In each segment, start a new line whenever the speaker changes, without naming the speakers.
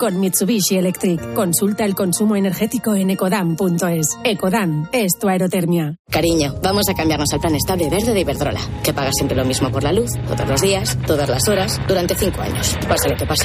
con Mitsubishi Electric. Consulta el consumo energético en ecodan.es. Ecodan es tu aerotermia.
Cariño, vamos a cambiarnos al plan estable verde de Iberdrola, que paga siempre lo mismo por la luz, todos los días, todas las horas, durante cinco años. Pase lo que pase.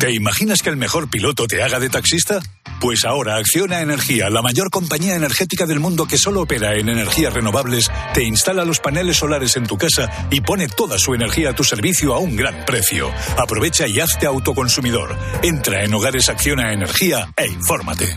¿Te imaginas que el mejor piloto te haga de taxista? Pues ahora Acciona Energía, la mayor compañía energética del mundo que solo opera en energías renovables, te instala los paneles solares en tu casa y pone toda su energía a tu servicio a un gran precio. Aprovecha y hazte autoconsumidor. Entra en Hogares Acciona Energía e infórmate.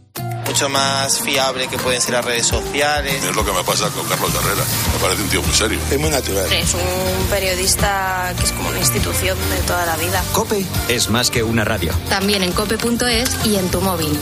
mucho más fiable que pueden ser las redes sociales.
Es lo que me pasa con Carlos Herrera. Me parece un tío muy serio.
Es muy natural.
Es un periodista que es como una institución de toda la vida.
Cope es más que una radio.
También en cope.es y en tu móvil.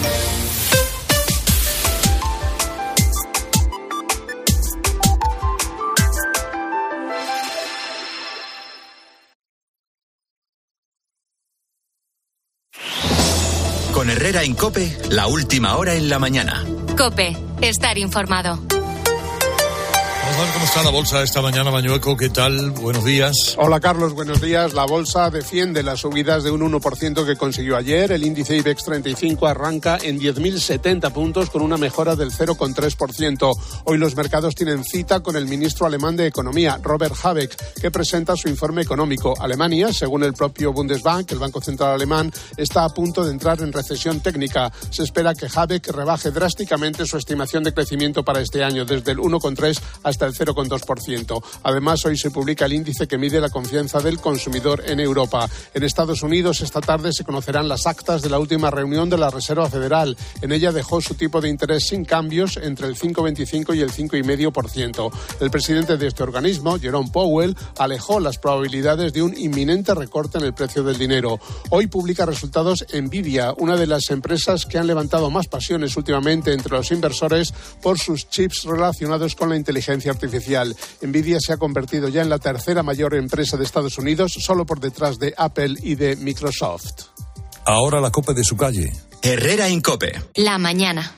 Herrera en Cope, la última hora en la mañana.
Cope, estar informado.
Ver cómo está la bolsa esta mañana, Mañueco. ¿Qué tal? Buenos días.
Hola, Carlos. Buenos días. La bolsa defiende las subidas de un 1% que consiguió ayer. El índice IBEX 35 arranca en 10.070 puntos con una mejora del 0,3%. Hoy los mercados tienen cita con el ministro alemán de Economía, Robert Habeck, que presenta su informe económico. Alemania, según el propio Bundesbank, el Banco Central Alemán, está a punto de entrar en recesión técnica. Se espera que Habeck rebaje drásticamente su estimación de crecimiento para este año, desde el 1,3 hasta el 0,2%. Además, hoy se publica el índice que mide la confianza del consumidor en Europa. En Estados Unidos, esta tarde se conocerán las actas de la última reunión de la Reserva Federal. En ella dejó su tipo de interés sin cambios entre el 5,25 y el 5,5%. El presidente de este organismo, Jerome Powell, alejó las probabilidades de un inminente recorte en el precio del dinero. Hoy publica resultados Nvidia, una de las empresas que han levantado más pasiones últimamente entre los inversores por sus chips relacionados con la inteligencia artificial. Nvidia se ha convertido ya en la tercera mayor empresa de Estados Unidos, solo por detrás de Apple y de Microsoft.
Ahora la copa de su calle.
Herrera Incope.
La mañana.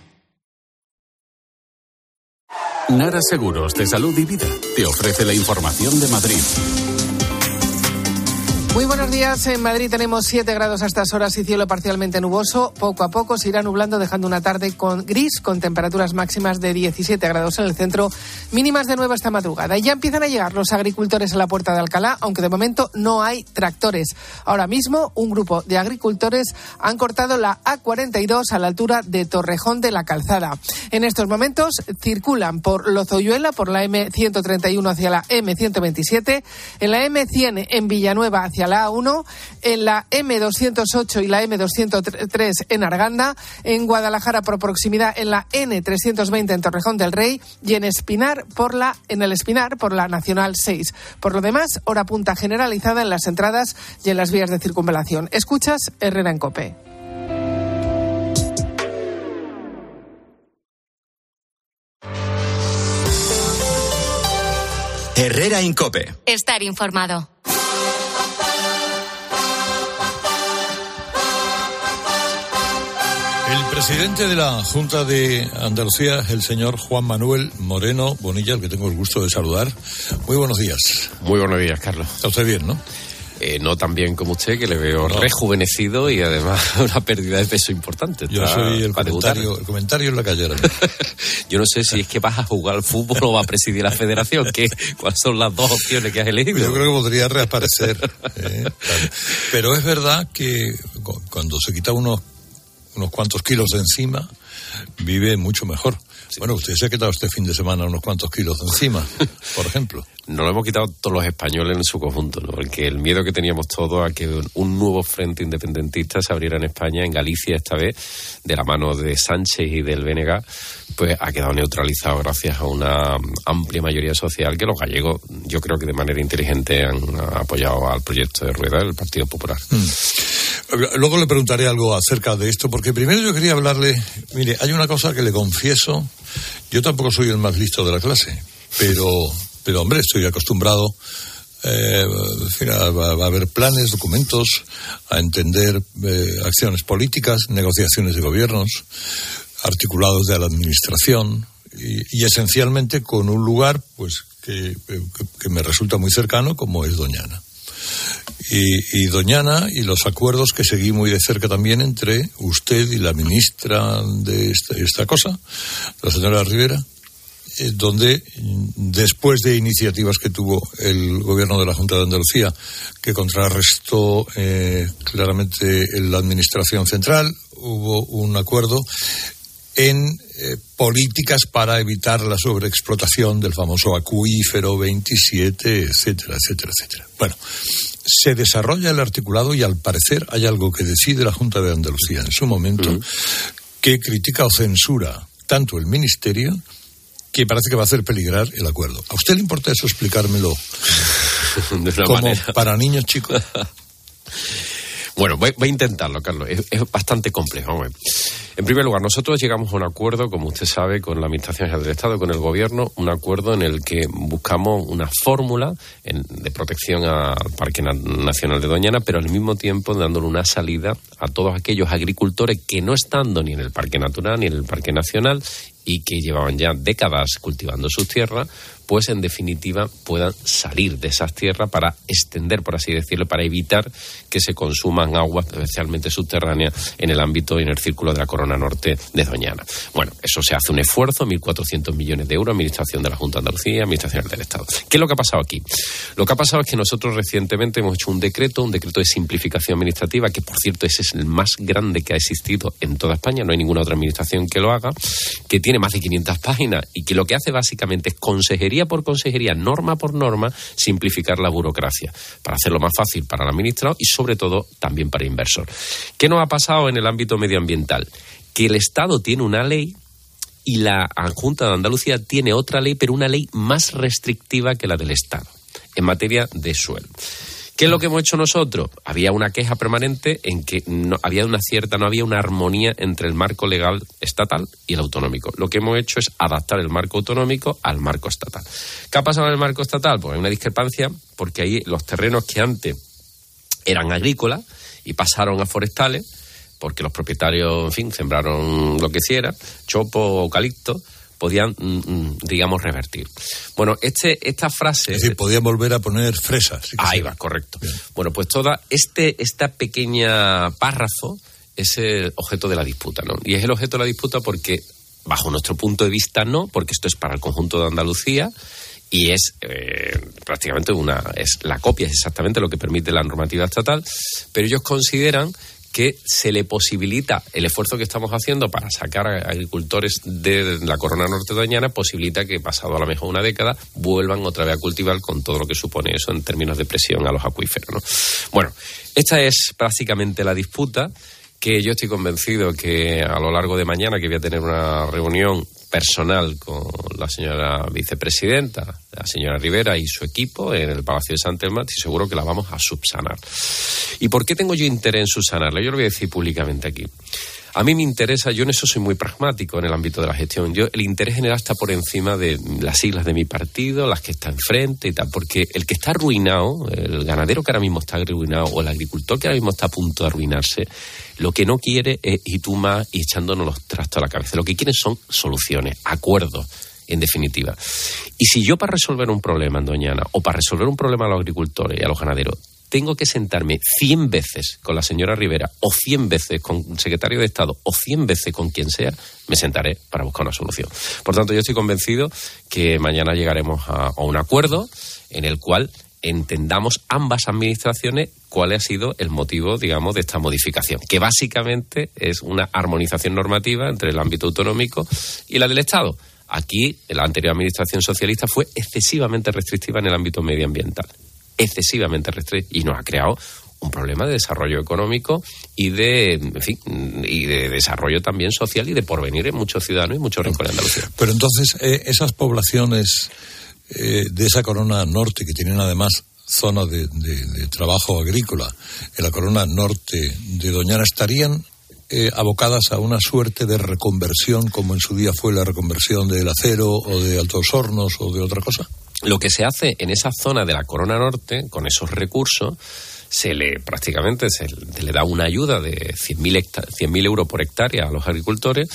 Nara Seguros de Salud y Vida te ofrece la información de Madrid.
Muy buenos días. En Madrid tenemos 7 grados a estas horas y cielo parcialmente nuboso. Poco a poco se irá nublando, dejando una tarde con gris, con temperaturas máximas de 17 grados en el centro, mínimas de nuevo esta madrugada. Y ya empiezan a llegar los agricultores a la puerta de Alcalá, aunque de momento no hay tractores. Ahora mismo, un grupo de agricultores han cortado la A42 a la altura de Torrejón de la Calzada. En estos momentos circulan por Lozoyuela, por la M131 hacia la M127, en la M100 en Villanueva hacia la A1, en la M208 y la M203 en Arganda, en Guadalajara por proximidad en la N320 en Torrejón del Rey y en Espinar por la en el Espinar por la Nacional 6. Por lo demás, hora punta generalizada en las entradas y en las vías de circunvalación. Escuchas Herrera en Cope.
Herrera Incope.
Estar informado.
Presidente de la Junta de Andalucía es el señor Juan Manuel Moreno Bonilla, al que tengo el gusto de saludar. Muy buenos días.
Muy buenos días, Carlos.
Está usted bien, ¿no?
Eh, no tan bien como usted, que le veo rejuvenecido y además una pérdida de peso importante.
Yo soy el
debutar.
comentario, el comentario en la calle. ahora.
Yo no sé si es que vas a jugar al fútbol o vas a presidir la federación. ¿Qué, ¿Cuáles son las dos opciones que has elegido?
Yo creo que podría reaparecer. ¿eh? Pero es verdad que cu- cuando se quita unos, unos cuantos kilos de encima, vive mucho mejor. Bueno, usted se ha quitado este fin de semana unos cuantos kilos de encima, por ejemplo.
Nos lo hemos quitado todos los españoles en su conjunto, ¿no? Porque el miedo que teníamos todos a que un, nuevo frente independentista se abriera en España, en Galicia esta vez, de la mano de Sánchez y del BNG, pues ha quedado neutralizado gracias a una amplia mayoría social que los gallegos, yo creo que de manera inteligente han apoyado al proyecto de Rueda del Partido Popular.
Luego le preguntaré algo acerca de esto, porque primero yo quería hablarle, mire, hay una cosa que le confieso, yo tampoco soy el más listo de la clase, pero, pero hombre, estoy acostumbrado eh, a, a- ver planes, documentos, a entender eh, acciones políticas, negociaciones de gobiernos, articulados de la administración y, esencialmente con un lugar pues eh, que- que me resulta muy cercano como es Doñana. Y, y Doñana y los acuerdos que seguí muy de cerca también entre usted y la ministra de esta, cosa, la señora Rivera, eh, donde mm, después de iniciativas que tuvo el gobierno de la Junta de Andalucía, que contrarrestó eh, claramente la administración central, hubo un acuerdo en eh, políticas para evitar la sobreexplotación del famoso acuífero 27, etcétera, etcétera, etcétera. Bueno, se desarrolla el articulado y al parecer hay algo que decide la Junta de Andalucía en su momento que critica o censura tanto el Ministerio que parece que va a hacer peligrar el acuerdo. ¿A usted le importa eso explicármelo
De una
como
manera.
para niños chicos?
Bueno, voy, voy a intentarlo, Carlos. Es, bastante complejo. Vamos. En primer lugar, nosotros llegamos a un acuerdo, como usted sabe, con la Administración General del Estado, con el Gobierno, un acuerdo en el que buscamos una fórmula en- de protección al Parque Na- Nacional de Doñana, pero al mismo tiempo dándole una salida a todos aquellos agricultores que no estando ni en el Parque Natural ni en el Parque Nacional y que llevaban ya décadas cultivando sus tierras, pues en definitiva puedan salir de esas tierras para extender, por así decirlo, para evitar que se consuman aguas, especialmente subterráneas, en el ámbito y en el círculo de la corona norte de Doñana. Bueno, eso se hace un esfuerzo, 1.400 millones de euros, Administración de la Junta de Andalucía, Administración del Estado. ¿Qué es lo que ha pasado aquí? Lo que ha pasado es que nosotros recientemente hemos hecho un decreto, un decreto de simplificación administrativa, que por cierto ese es el más grande que ha existido en toda España, no hay ninguna otra administración que lo haga, que tiene más de 500 páginas y que lo que hace básicamente es consejería por consejería, norma por norma, simplificar la burocracia, para hacerlo más fácil para el administrado y sobre todo también para el inversor. ¿Qué nos ha pasado en el ámbito medioambiental? Que el Estado tiene una ley y la Junta de Andalucía tiene otra ley, pero una ley más restrictiva que la del Estado en materia de suelo. ¿Qué es lo que hemos hecho nosotros? Había una queja permanente en que no había una cierta, no había una armonía entre el marco legal estatal y el autonómico. Lo que hemos hecho es adaptar el marco autonómico al marco estatal. ¿Qué ha pasado en el marco estatal? Pues hay una discrepancia porque ahí los terrenos que antes eran agrícolas y pasaron a forestales, porque los propietarios, en fin, sembraron lo que hiciera, chopo, eucalipto, podían, mm, mm, digamos, revertir. Bueno, este, esta frase...
Es decir, podían volver a poner fresas. sí
Ahí va, correcto. Bueno, pues toda este, esta pequeña párrafo es el objeto de la disputa, ¿no? Y es el objeto de la disputa porque, bajo nuestro punto de vista, no, porque esto es para el conjunto de Andalucía y es eh, prácticamente una es la copia es exactamente lo que permite la normativa estatal pero ellos consideran que se le posibilita el esfuerzo que estamos haciendo para sacar a agricultores de la corona norte doñana posibilita que pasado a lo mejor una década vuelvan otra vez a cultivar con todo lo que supone eso en términos de presión a los acuíferos ¿no? bueno esta es prácticamente la disputa que yo estoy convencido que a lo largo de mañana, que voy a tener una reunión personal con la señora vicepresidenta, la señora Rivera y su equipo en el Palacio de San Telmo, estoy seguro que la vamos a subsanar. ¿Y por qué tengo yo interés en subsanarla? Yo lo voy a decir públicamente aquí. A mí me interesa, yo en eso soy muy pragmático en el ámbito de la gestión. Yo, el interés general está por encima de las siglas de mi partido, las que están enfrente y tal, porque el que está arruinado, el ganadero que ahora mismo está arruinado o el agricultor que ahora mismo está a punto de arruinarse, lo que no quiere es y tú más y echándonos los trastos a la cabeza. Lo que quieren son soluciones, acuerdos en definitiva. Y si yo para resolver un problema en Doñana o para resolver un problema a los agricultores y a los ganaderos tengo que sentarme 100 veces con la señora Rivera o 100 veces con el secretario de Estado o 100 veces con quien sea, me sentaré para buscar una solución. Por tanto, yo estoy convencido que mañana llegaremos a, a un acuerdo en el cual entendamos ambas administraciones cuál ha sido el motivo, digamos, de esta modificación, que básicamente es una armonización normativa entre el ámbito autonómico y la del Estado. Aquí, la anterior administración socialista fue excesivamente restrictiva en el ámbito medioambiental, excesivamente restrictiva, y nos ha creado un problema de desarrollo económico y de desarrollo también social y de porvenir en muchos ciudadanos y muchos rincones de Andalucía.
Pero entonces, eh, esas poblaciones eh, de esa corona norte, que tienen además zona de, de, de, trabajo agrícola en la corona norte de Doñana, estarían eh, abocadas a una suerte de reconversión, como en su día fue la reconversión del acero o de Altos Hornos o de otra cosa?
Lo que se hace en esa zona de la corona norte, con esos recursos, se le prácticamente se le da una ayuda de 100.000 100 euros por hectárea a los agricultores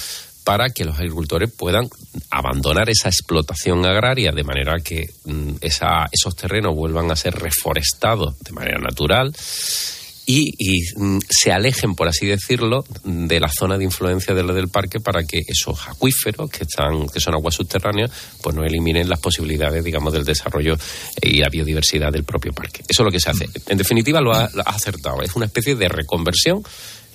para que los agricultores puedan abandonar esa explotación agraria de manera que mm, esa, esos terrenos vuelvan a ser reforestados de manera natural y, y, mm, se alejen, por así decirlo, de la zona de influencia del, del parque para que esos acuíferos que están, que son aguas subterráneas, pues no eliminen las posibilidades, digamos, del desarrollo y la biodiversidad del propio parque. Eso es lo que se hace. En definitiva, lo lo ha acertado. Es una especie de reconversión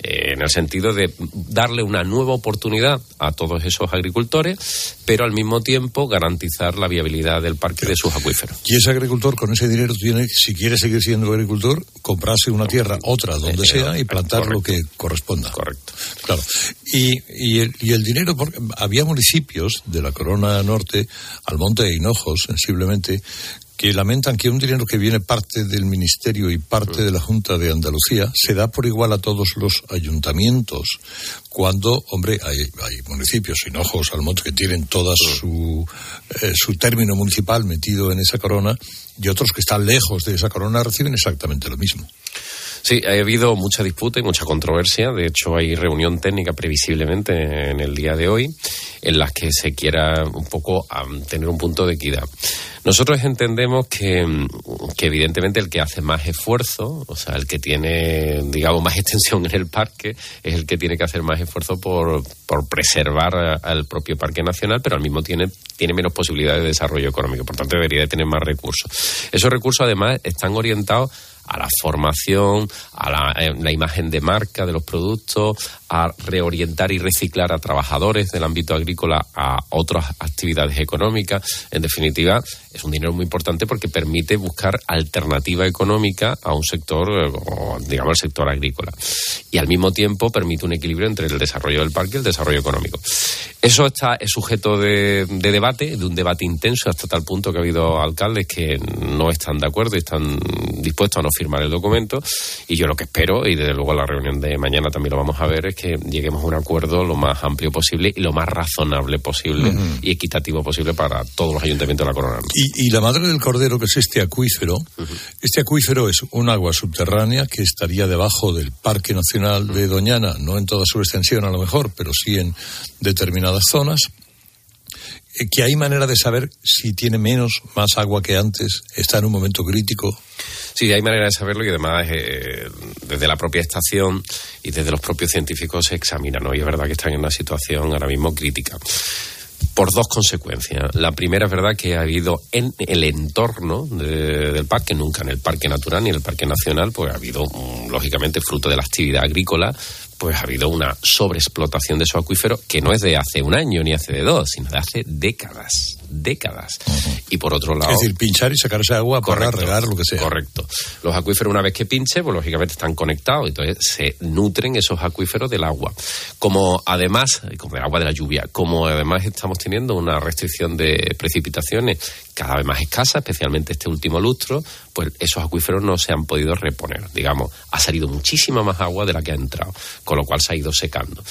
eh, en el sentido de darle una nueva oportunidad a todos esos agricultores, pero al mismo tiempo garantizar la viabilidad del parque de sus acuíferos.
Y ese agricultor con ese dinero tiene, si quiere seguir siendo agricultor, comprarse una tierra, otra, donde sea, y plantar correcto. lo que corresponda.
Correcto.
Claro. Y, y, el, y el dinero, porque había municipios de la Corona Norte, Almonte e Hinojos, sensiblemente, que lamentan que un dinero que viene parte del Ministerio y parte de la Junta de Andalucía se da por igual a todos los ayuntamientos, cuando, hombre, hay, hay municipios, Hinojos, Almonte, que tienen toda su, eh, su término municipal metido en esa corona, y otros que están lejos de esa corona reciben exactamente lo mismo.
Sí, ha habido mucha disputa y mucha controversia. De hecho, hay reunión técnica previsiblemente en el día de hoy en las que se quiera un poco tener un punto de equidad. Nosotros entendemos que, que, evidentemente el que hace más esfuerzo, o sea, el que tiene, digamos, más extensión en el parque, es el que tiene que hacer más esfuerzo por, por preservar al propio parque nacional, pero al mismo tiene, tiene menos posibilidades de desarrollo económico. Por tanto, debería de tener más recursos. Esos recursos, además, están orientados a la formación, a la, eh, la, imagen de marca de los productos, a reorientar y reciclar a trabajadores del ámbito agrícola a otras actividades económicas. En definitiva, es un dinero muy importante porque permite buscar alternativa económica a un sector, eh, digamos, el sector agrícola. Y al mismo tiempo permite un equilibrio entre el desarrollo del parque y el desarrollo económico. Eso está, es sujeto de, de debate, de un debate intenso hasta tal punto que ha habido alcaldes que no están de acuerdo y están dispuestos a no firmar el documento. Y yo lo que espero, y desde luego la reunión de mañana también lo vamos a ver, es que lleguemos a un acuerdo lo más amplio posible y lo más razonable posible uh -huh. y equitativo posible para todos los ayuntamientos de la corona.
Y, y la madre del cordero, que es este acuífero, uh -huh. este acuífero es un agua subterránea que estaría debajo del Parque Nacional de Doñana, no en toda su extensión a lo mejor, pero sí en determinadas zonas eh, que hay manera de saber si tiene menos, más agua que antes, está en un momento crítico.
Sí, hay manera de saberlo y además eh, desde la propia estación y desde los propios científicos se examina, ¿no? Y es verdad que están en una situación ahora mismo crítica por dos consecuencias. La primera es verdad que ha habido en el entorno de, del parque, nunca en el parque natural ni en el parque nacional, pues ha habido, mm, lógicamente, fruto de la actividad agrícola, pues ha habido una sobreexplotación de esos acuíferos que no es de hace un año ni hace de dos, sino de hace décadas décadas. Y por otro lado...
Es decir, pinchar y sacar esa agua para regar lo que sea.
Correcto. Los acuíferos una vez que pinche, pues lógicamente están conectados, entonces se nutren esos acuíferos del agua. Como además, como del agua de la lluvia, como además estamos teniendo una restricción de precipitaciones cada vez más escasa, especialmente este último lustro, pues esos acuíferos no se han podido reponer. Digamos, ha salido muchísima más agua de la que ha entrado, con lo cual se ha ido secando.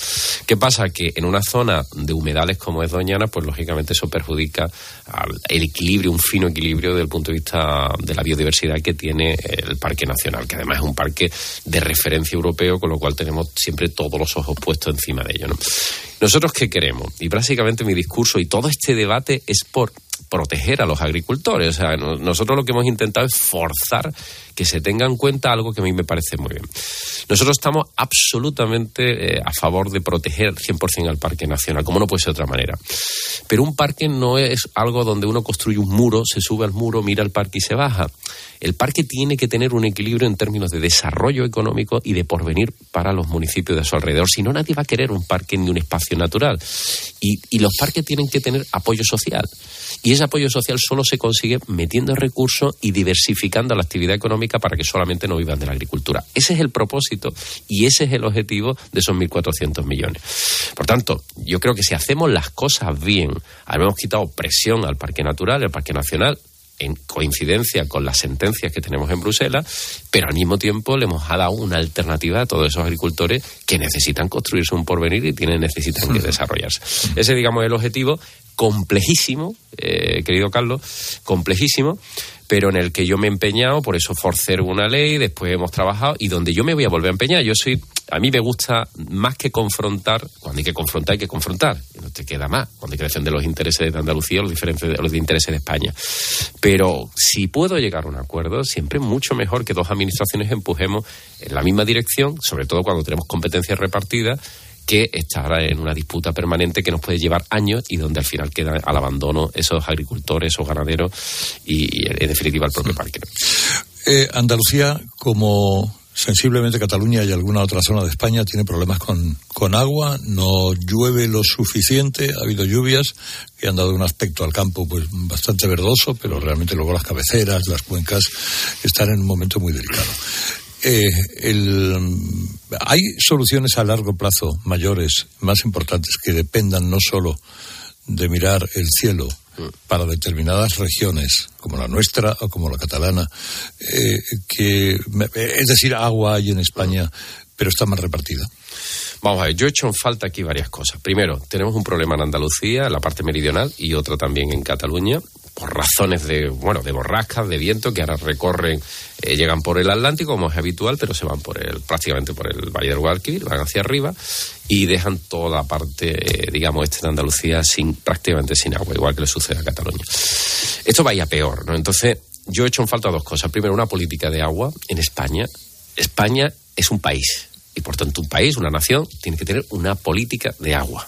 ¿Qué pasa? Que en una zona de humedales como es Doñana, pues lógicamente eso perjudica al, el equilibrio, un fino equilibrio desde el punto de vista de la biodiversidad que tiene el Parque Nacional, que además es un parque de referencia europeo, con lo cual tenemos siempre todos los ojos puestos encima de ello. ¿no? ¿Nosotros qué queremos? Y básicamente mi discurso y todo este debate es por proteger a los agricultores. O sea, nosotros lo que hemos intentado es forzar que se tenga en cuenta algo que a mí me parece muy bien. Nosotros estamos absolutamente eh, a favor de proteger 100% al Parque Nacional, como no puede ser de otra manera. Pero un parque no es algo donde uno construye un muro, se sube al muro, mira el parque y se baja. El parque tiene que tener un equilibrio en términos de desarrollo económico y de porvenir para los municipios de su alrededor. Si no, nadie va a querer un parque ni un espacio natural. Y, y los parques tienen que tener apoyo social. Y ese apoyo social solo se consigue metiendo recursos y diversificando la actividad económica para que solamente no vivan de la agricultura. Ese es el propósito y ese es el objetivo de esos 1.400 millones. Por tanto, yo creo que si hacemos las cosas bien, habemos quitado presión al Parque Natural, el Parque Nacional, en coincidencia con las sentencias que tenemos en Bruselas, pero al mismo tiempo le hemos dado una alternativa a todos esos agricultores que necesitan construirse un porvenir y tienen, necesitan que desarrollarse. Ese, digamos, es el objetivo complejísimo, eh, querido Carlos, complejísimo, pero en el que yo me he empeñado, por eso forcé una ley, después hemos trabajado y donde yo me voy a volver a empeñar. Yo soy, a mí me gusta más que confrontar, cuando hay que confrontar hay que confrontar, no te queda más, cuando hay que defender los intereses de Andalucía o los, diferentes, los intereses de España. Pero si puedo llegar a un acuerdo, siempre es mucho mejor que dos administraciones empujemos en la misma dirección, sobre todo cuando tenemos competencias repartidas que estar en una disputa permanente que nos puede llevar años y donde al final quedan al abandono esos agricultores, esos ganaderos y, en definitiva el propio parque.
Eh, Andalucía, como sensiblemente Cataluña y alguna otra zona de España, tiene problemas con, con agua, no llueve lo suficiente, ha habido lluvias que han dado un aspecto al campo pues bastante verdoso, pero realmente luego las cabeceras, las cuencas están en un momento muy delicado. Eh, hay soluciones a largo plazo mayores, más importantes, que dependan no solo de mirar el cielo para determinadas regiones, como la nuestra o como la catalana, eh, que, es decir, agua hay en España, pero está más repartida.
Vamos a ver, yo he hecho en falta aquí varias cosas. Primero, tenemos un problema en Andalucía, en la parte meridional, y otro también en Cataluña, por razones de, bueno, de borrascas, de viento, que ahora recorren, eh, llegan por el Atlántico, como es habitual, pero se van por el, prácticamente por el Valle del Guadalquivir, van hacia arriba y dejan toda la parte, eh, digamos, este de Andalucía sin, prácticamente sin agua, igual que le sucede a Cataluña. Esto vaya peor, ¿no? Entonces, yo he hecho en falta dos cosas. Primero, una política de agua en España. España es un país y por tanto un país, una nación, tiene que tener una política de agua.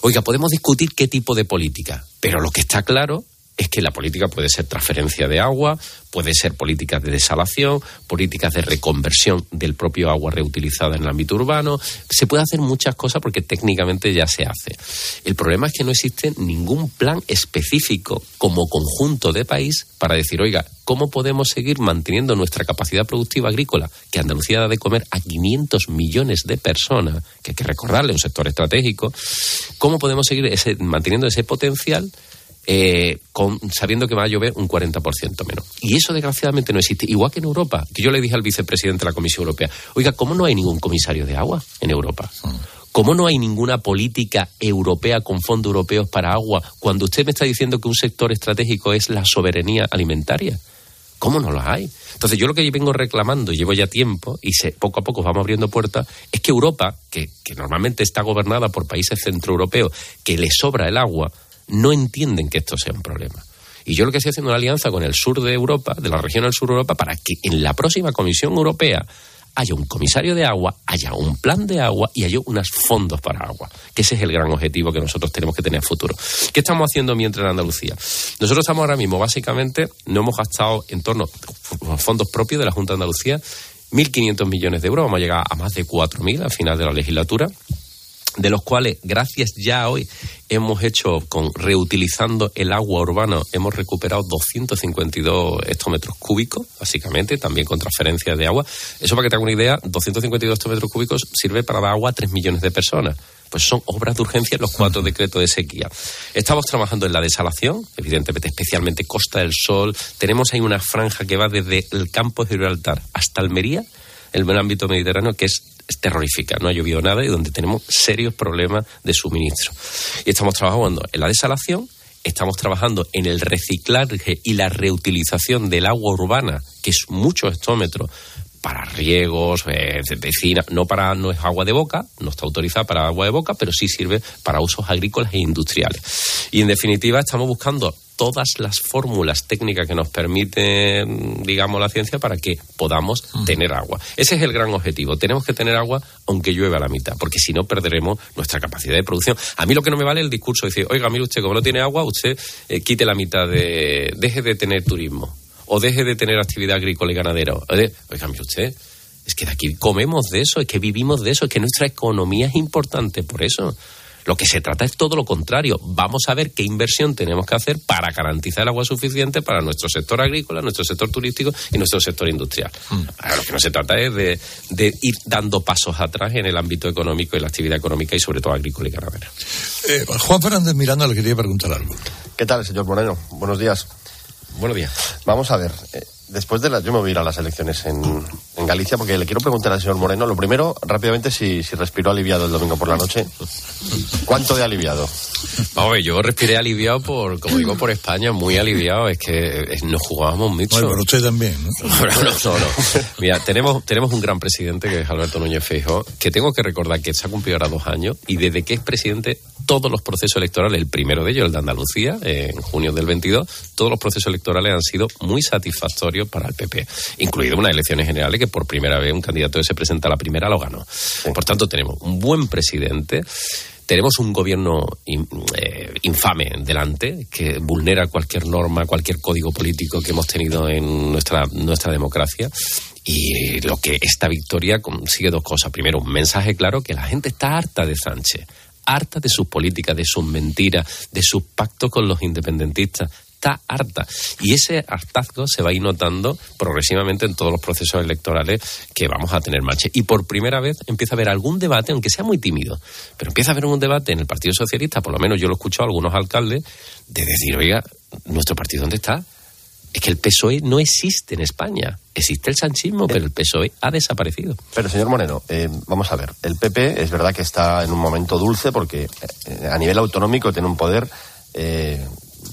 Oiga, podemos discutir qué tipo de política, pero lo que está claro es que la política puede ser transferencia de agua, puede ser políticas de desalación, políticas de reconversión del propio agua reutilizada en el ámbito urbano. Se puede hacer muchas cosas porque técnicamente ya se hace. El problema es que no existe ningún plan específico como conjunto de país para decir, oiga, ¿cómo podemos seguir manteniendo nuestra capacidad productiva agrícola, que Andalucía da de comer a 500 millones de personas, que hay que recordarle, un sector estratégico? ¿Cómo podemos seguir ese, manteniendo ese potencial? Eh, con, sabiendo que va a llover un 40% menos. Y eso desgraciadamente no existe. Igual que en Europa, que yo le dije al vicepresidente de la Comisión Europea, oiga, ¿cómo no hay ningún comisario de agua en Europa? ¿Cómo no hay ninguna política europea con fondos europeos para agua cuando usted me está diciendo que un sector estratégico es la soberanía alimentaria? ¿Cómo no la hay? Entonces yo lo que vengo reclamando, llevo ya tiempo y se, poco a poco vamos abriendo puertas, es que Europa, que, que normalmente está gobernada por países centroeuropeos, que le sobra el agua, no entienden que esto sea un problema. Y yo lo que estoy haciendo es una alianza con el sur de Europa, de la región del sur de Europa, para que en la próxima Comisión Europea haya un comisario de agua, haya un plan de agua y haya unos fondos para agua. Que ese es el gran objetivo que nosotros tenemos que tener a futuro. ¿Qué estamos haciendo mientras en Andalucía? Nosotros estamos ahora mismo, básicamente, no hemos gastado en torno a fondos propios de la Junta de Andalucía 1.500 millones de euros. Vamos a llegar a más de 4.000 al final de la legislatura de los cuales, gracias ya hoy, hemos hecho, con reutilizando el agua urbana, hemos recuperado 252 hectómetros cúbicos, básicamente, también con transferencias de agua. Eso para que te haga una idea, 252 hectómetros cúbicos sirve para dar agua a 3 millones de personas. Pues son obras de urgencia en los cuatro decretos de sequía. Estamos trabajando en la desalación, evidentemente, especialmente Costa del Sol. Tenemos ahí una franja que va desde el campo de Gibraltar hasta Almería, el ámbito mediterráneo, que es terrorífica, no ha llovido nada y donde tenemos serios problemas de suministro. Y estamos trabajando en la desalación, estamos trabajando en el reciclaje y la reutilización del agua urbana, que es mucho hectómetros, para riegos, eh, de no para no es agua de boca, no está autorizada para agua de boca, pero sí sirve para usos agrícolas e industriales. Y en definitiva estamos buscando todas las fórmulas técnicas que nos permiten, digamos, la ciencia para que podamos tener agua. Ese es el gran objetivo. Tenemos que tener agua aunque llueva a la mitad, porque si no perderemos nuestra capacidad de producción. A mí lo que no me vale es el discurso de decir, oiga, mire usted, como no tiene agua, usted eh, quite la mitad de... deje de tener turismo o deje de tener actividad agrícola y ganadera. Oiga, mire usted, es que de aquí comemos de eso, es que vivimos de eso, es que nuestra economía es importante por eso. Lo que se trata es todo lo contrario. Vamos a ver qué inversión tenemos que hacer para garantizar el agua suficiente para nuestro sector agrícola, nuestro sector turístico y nuestro sector industrial. Mm. lo que no se trata es de, ir dando pasos atrás en el ámbito económico y la actividad económica y sobre todo agrícola y ganadera.
Eh, Juan Fernández Miranda le quería preguntar algo.
¿Qué tal, señor Moreno? Buenos días.
Buenos días.
Vamos a ver. Eh, después de las. Yo me voy a ir a las elecciones en, Galicia porque le quiero preguntar al señor Moreno, lo primero, rápidamente, si, si respiró aliviado el domingo por la noche. ¿Cuánto de aliviado?
Vamos a ver, yo respiré aliviado por, como digo, por España, muy aliviado. Es que nos jugábamos mucho.
Bueno, pero usted también, ¿no?
no, no, Mira, tenemos, tenemos un gran presidente que es Alberto Núñez Feijóo, que tengo que recordar que se ha cumplido ahora dos años y desde que es presidente todos los procesos electorales, el primero de ellos, el de Andalucía, en junio del 22, todos los procesos electorales han sido muy satisfactorios para el PP, incluido unas elecciones generales que por primera vez un candidato que se presenta a la primera lo ganó. Por tanto, tenemos un buen presidente. Tenemos un gobierno eh, infame delante que vulnera cualquier norma, cualquier código político que hemos tenido en nuestra, nuestra democracia. Y lo que esta victoria consigue dos cosas. Primero, un mensaje claro que la gente está harta de Sánchez, harta de sus políticas, de sus mentiras, de sus pactos con los independentistas, está harta. Y ese hartazgo se va a ir notando progresivamente en todos los procesos electorales que vamos a tener marcha. Y por primera vez empieza a haber algún debate, aunque sea muy tímido, pero empieza a haber un debate en el Partido Socialista, por lo menos yo lo he escuchado a algunos alcaldes, de decir, oiga, ¿nuestro partido dónde está? Es que el PSOE no existe en España. Existe el sanchismo, pero el PSOE ha desaparecido.
Pero, señor Moreno, eh, vamos a ver. El PP es verdad que está en un momento dulce porque eh, a nivel autonómico tiene un poder eh,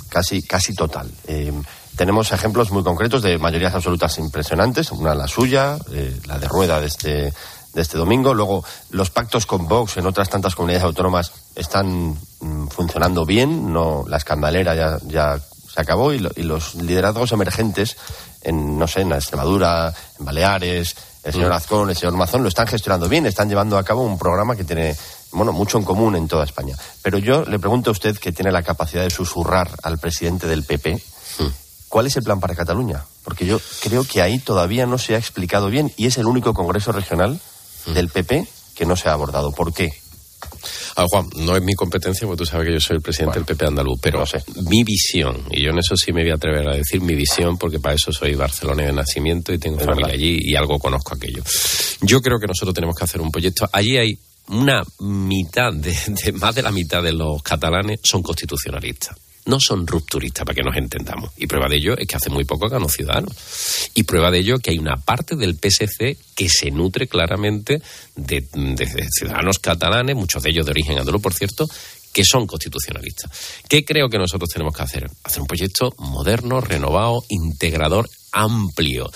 casi, casi total. Tenemos ejemplos muy concretos de mayorías absolutas impresionantes, una la suya, la de Rueda de este, de este domingo. Luego, los pactos con Vox en otras tantas comunidades autónomas están mm, funcionando bien, no la escandalera ya se acabó y, y, los liderazgos emergentes en, no sé, en Extremadura, en Baleares, el señor mm. Azcón, el señor Mazón lo están gestionando bien, están llevando a cabo un programa que tiene bueno, mucho en común en toda España. Pero yo le pregunto a usted, que tiene la capacidad de susurrar al presidente del PP, hmm. ¿cuál es el plan para Cataluña? Porque yo creo que ahí todavía no se ha explicado bien y es el único Congreso Regional hmm. del PP que no se ha abordado. ¿Por qué?
Ah, Juan, no es mi competencia porque tú sabes que yo soy el presidente del PP andaluz, pero mi visión, y yo en eso sí me voy a atrever a decir mi visión porque para eso soy Barcelona de nacimiento y tengo familia allí y algo conozco aquello. Yo creo que nosotros tenemos que hacer un proyecto. Allí hay una mitad, de, más de la mitad de los catalanes son constitucionalistas. No son rupturistas, para que nos entendamos. Y prueba de ello es que hace muy poco ganó Ciudadanos. Y prueba de ello es que hay una parte del PSC que se nutre claramente de, ciudadanos catalanes, muchos de ellos de origen andaluz, por cierto, que son constitucionalistas. ¿Qué creo que nosotros tenemos que hacer? Hacer un proyecto moderno, renovado, integrador, amplio.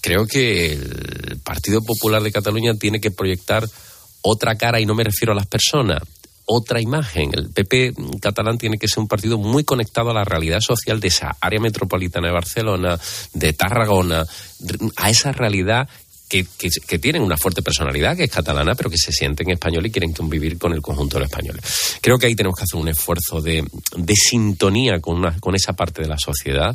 Creo que el Partido Popular de Cataluña tiene que proyectar otra cara, y no me refiero a las personas, otra imagen. El PP catalán tiene que ser un partido muy conectado a la realidad social de esa área metropolitana de Barcelona, de Tarragona, a esa realidad que, tienen una fuerte personalidad, que es catalana, pero que se sienten españoles y quieren convivir con el conjunto de los españoles. Creo que ahí tenemos que hacer un esfuerzo de, sintonía con, con esa parte de la sociedad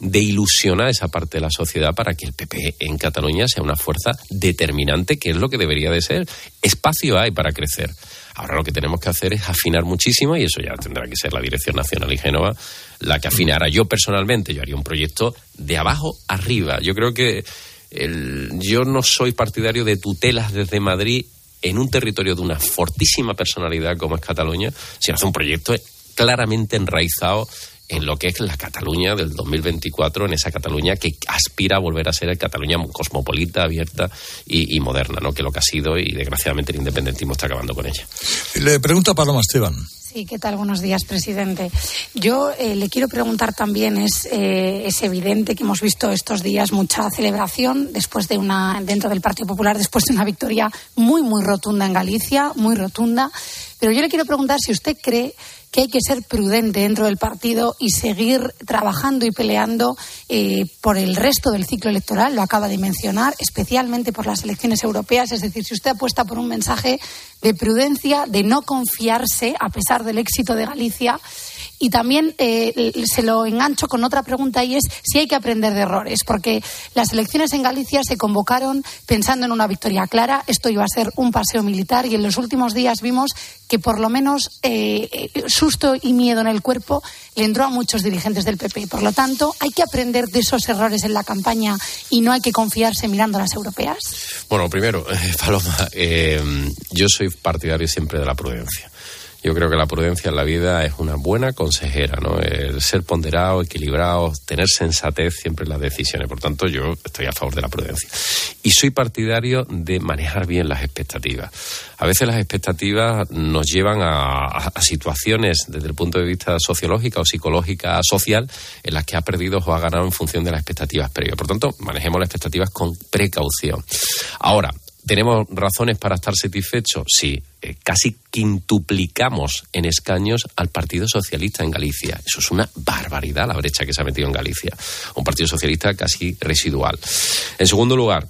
de ilusionar esa parte de la sociedad para que el PP en Cataluña sea una fuerza determinante, que es lo que debería de ser. Espacio hay para crecer. Ahora lo que tenemos que hacer es afinar muchísimo y eso ya tendrá que ser la Dirección Nacional y Génova la que afinara. Yo personalmente, yo haría un proyecto de abajo arriba. Yo creo que el, yo no soy partidario de tutelas desde Madrid en un territorio de una fortísima personalidad como es Cataluña, sino hacer un proyecto claramente enraizado en lo que es la Cataluña del 2024, en esa Cataluña que aspira a volver a ser el Cataluña cosmopolita, abierta y, y, moderna, ¿no? que lo que ha sido y desgraciadamente el independentismo está acabando con ella.
Le pregunta Paloma Esteban.
Sí, ¿qué tal? Buenos días, presidente. Yo eh, le quiero preguntar también, es, eh, es evidente que hemos visto estos días mucha celebración después de una, dentro del Partido Popular, después de una victoria muy, muy rotunda en Galicia, muy rotunda. Pero yo le quiero preguntar si usted cree que hay que ser prudente dentro del partido y seguir trabajando y peleando eh, por el resto del ciclo electoral, lo acaba de mencionar, especialmente por las elecciones europeas. Es decir, si usted apuesta por un mensaje de prudencia, de no confiarse, a pesar del éxito de Galicia, y también eh, se lo engancho con otra pregunta y es si hay que aprender de errores, porque las elecciones en Galicia se convocaron pensando en una victoria clara. Esto iba a ser un paseo militar y en los últimos días vimos que por lo menos eh, susto y miedo en el cuerpo le entró a muchos dirigentes del PP. Por lo tanto, hay que aprender de esos errores en la campaña y no hay que confiarse mirando a las europeas.
Bueno, primero, eh, Paloma, eh, yo soy partidario siempre de la prudencia. Yo creo que la prudencia en la vida es una buena consejera, ¿no? El ser ponderado, equilibrado, tener sensatez siempre en las decisiones. Por tanto, yo estoy a favor de la prudencia. Y soy partidario de manejar bien las expectativas. A veces las expectativas nos llevan a, situaciones desde el punto de vista sociológica o psicológica social en las que ha perdido o ha ganado en función de las expectativas previas. Por tanto, manejemos las expectativas con precaución. Ahora, ¿Tenemos razones para estar satisfechos? Sí. Eh, casi quintuplicamos en escaños al Partido Socialista en Galicia. Eso es una barbaridad la brecha que se ha metido en Galicia. Un Partido Socialista casi residual. En segundo lugar,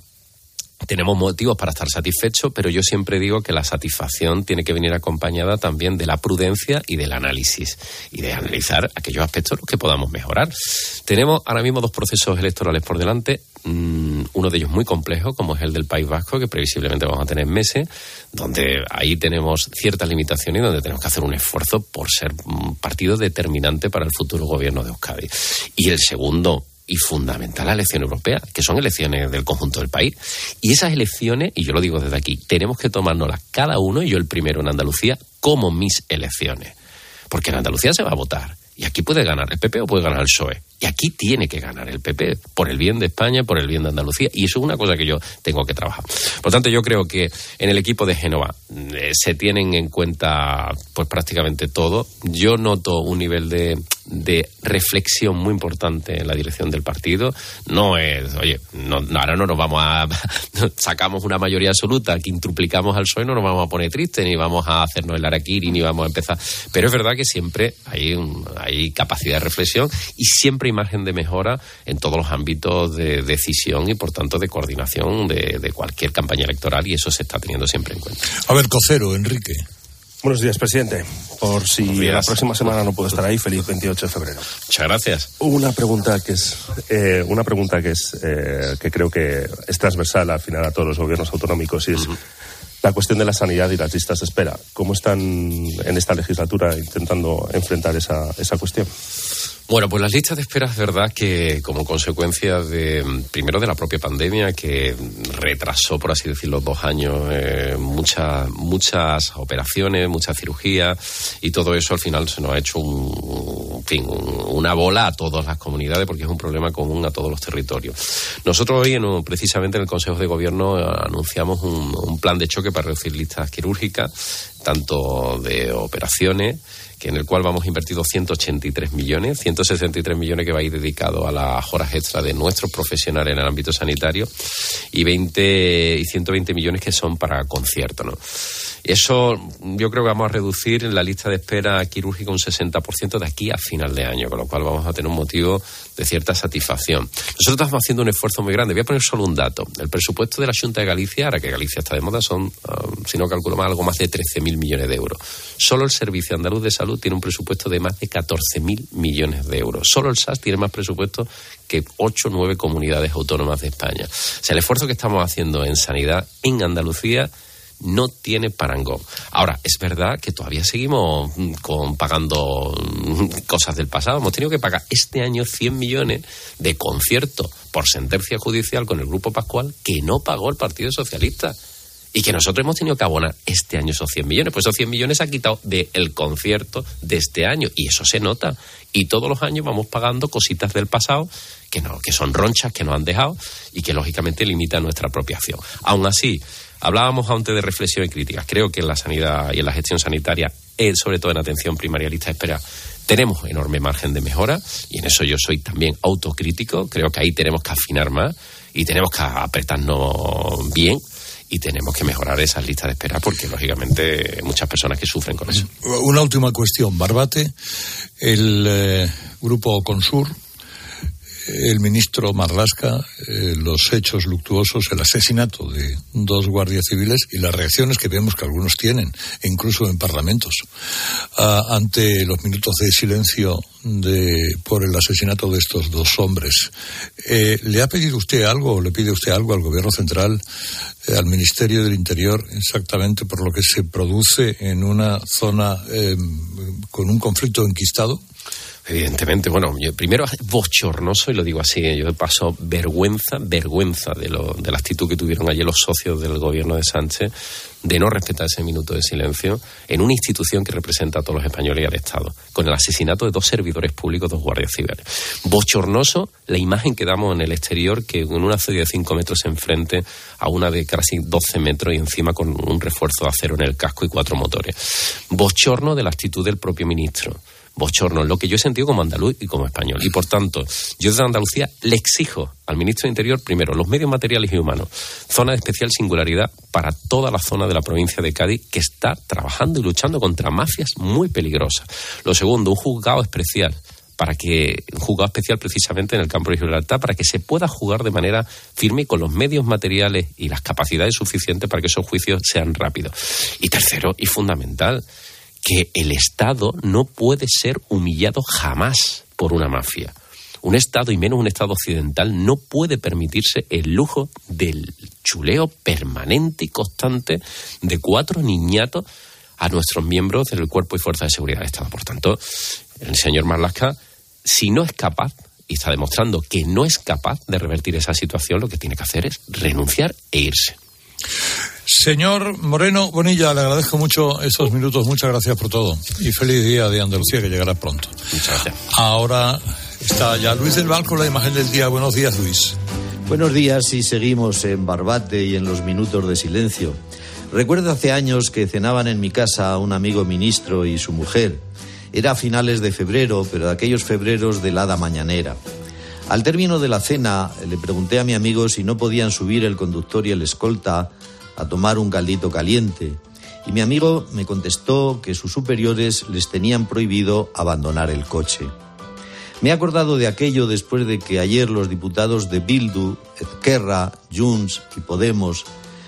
tenemos motivos para estar satisfechos, pero yo siempre digo que la satisfacción tiene que venir acompañada también de la prudencia y del análisis y de analizar aquellos aspectos que podamos mejorar. Tenemos ahora mismo dos procesos electorales por delante, mmm, uno de ellos muy complejo, como es el del País Vasco, que previsiblemente vamos a tener meses, donde ahí tenemos ciertas limitaciones y donde tenemos que hacer un esfuerzo por ser un partido determinante para el futuro gobierno de Euskadi. Y el segundo y fundamental la elección europea, que son elecciones del conjunto del país. Y esas elecciones, y yo lo digo desde aquí, tenemos que tomárnoslas cada uno, y yo el primero en Andalucía, como mis elecciones. Porque en Andalucía se va a votar. Y aquí puede ganar el PP o puede ganar el PSOE. Y aquí tiene que ganar el PP, por el bien de España, por el bien de Andalucía. Y eso es una cosa que yo tengo que trabajar. Por tanto, yo creo que en el equipo de Génova eh, se tienen en cuenta pues prácticamente todo. Yo noto un nivel de, de reflexión muy importante en la dirección del partido. No es, oye, no, ahora no nos vamos a. sacamos una mayoría absoluta, quintuplicamos al PSOE, no nos vamos a poner tristes, ni vamos a hacernos el araquiri, ni vamos a empezar. Pero es verdad que siempre hay, un, hay capacidad de reflexión y siempre hay margen de mejora en todos los ámbitos de decisión y, por tanto, de coordinación de, de cualquier campaña electoral y eso se está teniendo siempre en cuenta.
A ver, Cocero, Enrique.
Buenos días, presidente. Por si la próxima semana no puedo estar ahí, feliz 28 de febrero.
Muchas gracias.
Una pregunta que es, eh, una pregunta que es, eh, que creo que es transversal al final a todos los gobiernos autonómicos y es uh -huh. La cuestión de la sanidad y las listas de espera. ¿Cómo están en esta legislatura intentando enfrentar esa, esa cuestión?
Bueno, pues las listas de espera es verdad que como consecuencia de, primero de la propia pandemia, que retrasó, por así decirlo, dos años, eh, muchas, muchas operaciones, muchas cirugías, y todo eso al final se nos ha hecho un, fin, un, una bola a todas las comunidades porque es un problema común a todos los territorios. Nosotros hoy, en, precisamente en el Consejo de Gobierno, anunciamos un, un plan de choque para reducir listas quirúrgicas, tanto de operaciones, que en el cual vamos a invertir 283 millones, 163 millones que va a ir dedicado a las horas extra de nuestros profesionales en el ámbito sanitario y 20 y 120 millones que son para conciertos, ¿no? Eso yo creo que vamos a reducir la lista de espera quirúrgica un 60% de aquí a final de año, con lo cual vamos a tener un motivo de cierta satisfacción. Nosotros estamos haciendo un esfuerzo muy grande. Voy a poner solo un dato. El presupuesto de la Junta de Galicia, ahora que Galicia está de moda, son, um, si no calculo mal, algo más de 13.000 millones de euros. Solo el Servicio Andaluz de Salud tiene un presupuesto de más de 14.000 millones de euros. Solo el SAS tiene más presupuesto que ocho o nueve comunidades autónomas de España. O sea, el esfuerzo que estamos haciendo en sanidad en Andalucía no tiene parangón. Ahora, es verdad que todavía seguimos mm, con, pagando mm, cosas del pasado. Hemos tenido que pagar este año 100 millones de concierto por sentencia judicial con el Grupo Pascual que no pagó el Partido Socialista. Y que nosotros hemos tenido que abonar este año esos 100 millones. Pues esos 100 millones se ha quitado del concierto de este año. Y eso se nota. Y todos los años vamos pagando cositas del pasado que, no, que son ronchas que nos han dejado y que lógicamente limitan nuestra apropiación. Aún así, Hablábamos antes de reflexión y críticas. Creo que en la sanidad y en la gestión sanitaria, eh, sobre todo en atención primaria lista de espera, tenemos enorme margen de mejora y en eso yo soy también autocrítico. Creo que ahí tenemos que afinar más y tenemos que apretarnos bien y tenemos que mejorar esas listas de espera porque lógicamente muchas personas que sufren con eso.
Una última cuestión, Barbate, el eh, grupo Consur el ministro Marlasca eh, los hechos luctuosos, el asesinato de dos guardias civiles y las reacciones que vemos que algunos tienen, incluso en parlamentos, ante los minutos de silencio de, por el asesinato de estos dos hombres. Eh, ¿Le ha pedido usted algo o le pide usted algo al Gobierno Central, eh, al Ministerio del Interior, exactamente por lo que se produce en una zona con un conflicto enquistado?
Evidentemente, bueno, yo primero bochornoso, y lo digo así, yo paso vergüenza, vergüenza de, lo, de la actitud que tuvieron ayer los socios del gobierno de Sánchez de no respetar ese minuto de silencio en una institución que representa a todos los españoles y al Estado, con el asesinato de dos servidores públicos, dos guardias civiles. Bochornoso la imagen que damos en el exterior, que en una serie de cinco metros enfrente a una de casi 12 metros y encima con un refuerzo de acero en el casco y cuatro motores. Bochorno de la actitud del propio ministro bochorno, lo que yo he sentido como andaluz y como español. Y por tanto, yo desde Andalucía le exijo al ministro de Interior, primero, los medios materiales y humanos, zona de especial singularidad para toda la zona de la provincia de Cádiz que está trabajando y luchando contra mafias muy peligrosas. Lo segundo, un juzgado especial para que un juzgado especial precisamente en el campo de Gibraltar para que se pueda jugar de manera firme y con los medios materiales y las capacidades suficientes para que esos juicios sean rápidos. Y tercero y fundamental, que el Estado no puede ser humillado jamás por una mafia. Un Estado, y menos un Estado occidental, no puede permitirse el lujo del chuleo permanente y constante de cuatro niñatos a nuestros miembros del Cuerpo y Fuerza de Seguridad del Estado. Por tanto, el señor Marlaska, si no es capaz, y está demostrando que no es capaz de revertir esa situación, lo que tiene que hacer es renunciar e irse.
Señor Moreno Bonilla, le agradezco mucho esos minutos. Muchas gracias por todo. Y feliz día de Andalucía que llegará pronto.
Muchas gracias.
Ahora está ya Luis del Val con la imagen del día. Buenos días, Luis.
Buenos días y seguimos en Barbate y en los minutos de silencio. Recuerdo hace años que cenaban en mi casa un amigo ministro y su mujer. Era a finales de febrero, pero de aquellos febreros de hada mañanera. Al término de la cena le pregunté a mi amigo si no podían subir el conductor y el escolta a tomar un caldito caliente, y mi amigo me contestó que sus superiores les tenían prohibido abandonar el coche. Me he acordado de aquello después de que ayer los diputados de Bildu, Ezquerra, Junts y Podemos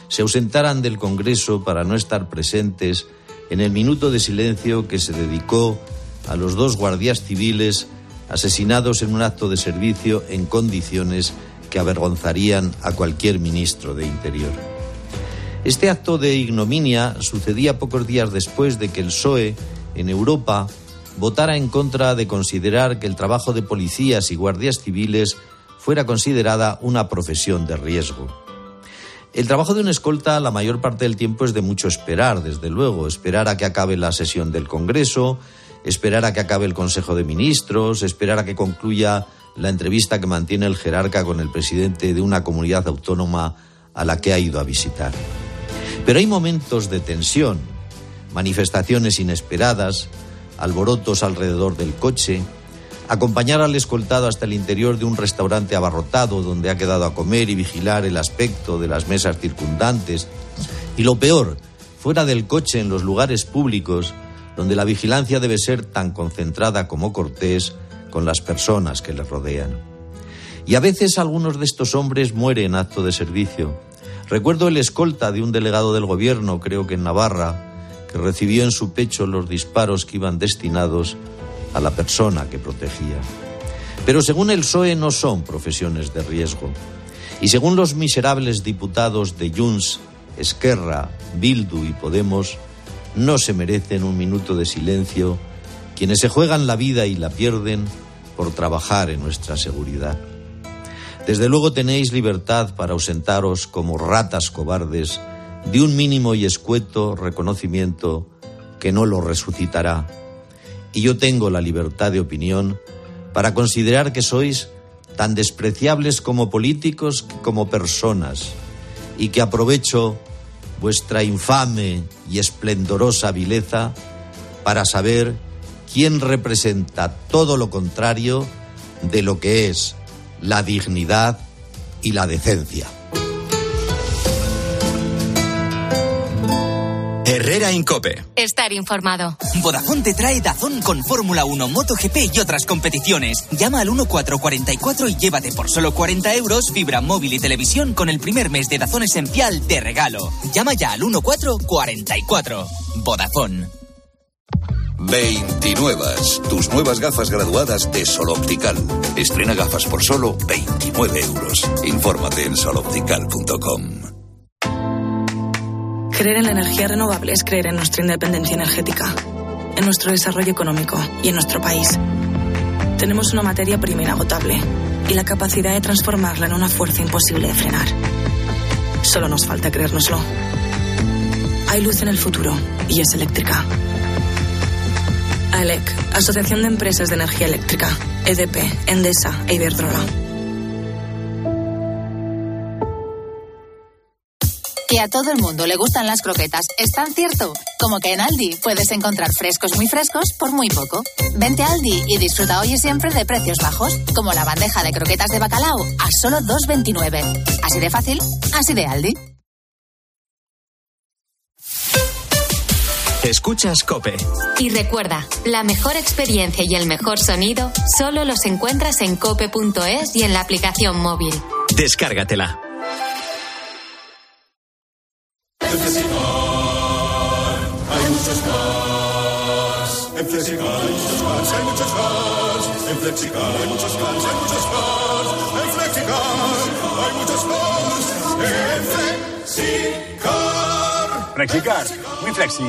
se ausentaran del Congreso para no estar presentes en el minuto de silencio que se dedicó a los dos guardias civiles asesinados en un acto de servicio en condiciones que avergonzarían a cualquier ministro de Interior. Este acto de ignominia sucedía pocos días después de que el PSOE en Europa votara en contra de considerar que el trabajo de policías y guardias civiles fuera considerada una profesión de riesgo. El trabajo de un escolta la mayor parte del tiempo es de mucho esperar, desde luego, esperar a que acabe la sesión del Congreso, esperar a que acabe el Consejo de Ministros, esperar a que concluya la entrevista que mantiene el jerarca con el presidente de una comunidad autónoma a la que ha ido a visitar. Pero hay momentos de tensión, manifestaciones inesperadas, alborotos alrededor del coche, acompañar al escoltado hasta el interior de un restaurante abarrotado donde ha quedado a comer y vigilar el aspecto de las mesas circundantes. Y lo peor, fuera del coche en los lugares públicos, donde la vigilancia debe ser tan concentrada como cortés con las personas que le rodean. Y a veces algunos de estos hombres mueren en acto de servicio. Recuerdo el escolta de un delegado del gobierno, creo que en Navarra, que recibió en su pecho los disparos que iban destinados a la persona que protegía. Pero según el PSOE no son profesiones de riesgo. Y según los miserables diputados de Junts, Esquerra, Bildu y Podemos, no se merecen un minuto de silencio quienes se juegan la vida y la pierden por trabajar en nuestra seguridad. Desde luego tenéis libertad para ausentaros como ratas cobardes de un mínimo y escueto reconocimiento que no lo resucitará. Y yo tengo la libertad de opinión para considerar que sois tan despreciables como políticos como personas y que aprovecho vuestra infame y esplendorosa vileza para saber quién representa todo lo contrario de lo que es la dignidad y la decencia.
Estar informado.
Vodafone te trae Dazón con Fórmula 1, MotoGP y otras competiciones. Llama al 1444 y llévate por solo 40 euros fibra móvil y televisión con el primer mes de Dazón Esencial de regalo. Llama ya al 1444. Vodafone.
29. Tus nuevas gafas graduadas de Sol Optical. Estrena gafas por solo 29 euros. Infórmate en soloptical.com.
Creer en la energía renovable es creer en nuestra independencia energética, en nuestro desarrollo económico y en nuestro país. Tenemos una materia prima inagotable y la capacidad de transformarla en una fuerza imposible de frenar. Solo nos falta creérnoslo. Hay luz en el futuro y es eléctrica. AELEC, Asociación de Empresas de Energía Eléctrica, EDP, Endesa e Iberdrola.
Que a todo el mundo le gustan las croquetas es tan cierto como que en Aldi puedes encontrar frescos muy frescos por muy poco. Vente a Aldi y disfruta hoy y siempre de precios bajos, como la bandeja de croquetas de bacalao a solo 2,29. Así de fácil, así de Aldi.
Escuchas Cope.
Y recuerda, la mejor experiencia y el mejor sonido solo los encuentras en cope.es y en la aplicación móvil.
Descárgatela.
En Flexicar hay muchos cars, hay muchos cars. En Flexicar hay muchos cars, hay muchos cars. En Flexicar hay muchos cars. En Flexicar.
Flexicar, muy flexi,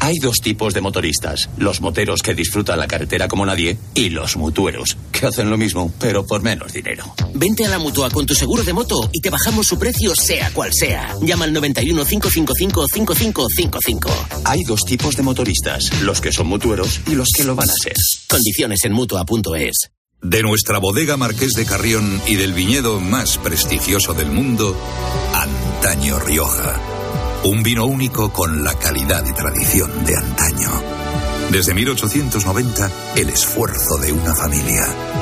Hay dos tipos de motoristas, los moteros que disfrutan la carretera como nadie y los mutueros, que hacen lo mismo, pero por menos dinero.
Vente a la mutua con tu seguro de moto y te bajamos su precio sea cual sea. Llama al 91 555 5555.
Hay dos tipos de motoristas, los que son mutueros y los que lo van a ser.
Condiciones en mutua.es.
De nuestra bodega Marqués de Carrión y del viñedo más prestigioso del mundo, Antaño Rioja. Un vino único con la calidad y tradición de antaño. Desde 1890, el esfuerzo de una familia.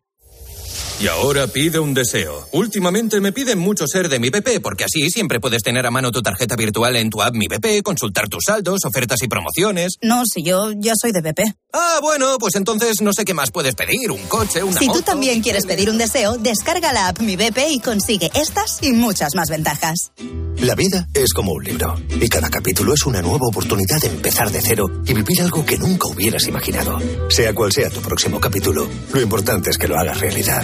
Y ahora pide un deseo. Últimamente me piden mucho ser de mi BP, porque así siempre puedes tener a mano tu tarjeta virtual en tu app Mi BP, consultar tus saldos, ofertas y promociones.
No, si yo ya soy de BP.
Ah, bueno, pues entonces no sé qué más puedes pedir. Un coche, una
Si tú también quieres pedir un deseo, descarga la app Mi BP y consigue estas y muchas más ventajas.
La vida es como un libro y cada capítulo es una nueva oportunidad de empezar de cero y vivir algo que nunca hubieras imaginado. Sea cual sea tu próximo capítulo, lo importante es que lo hagas realidad.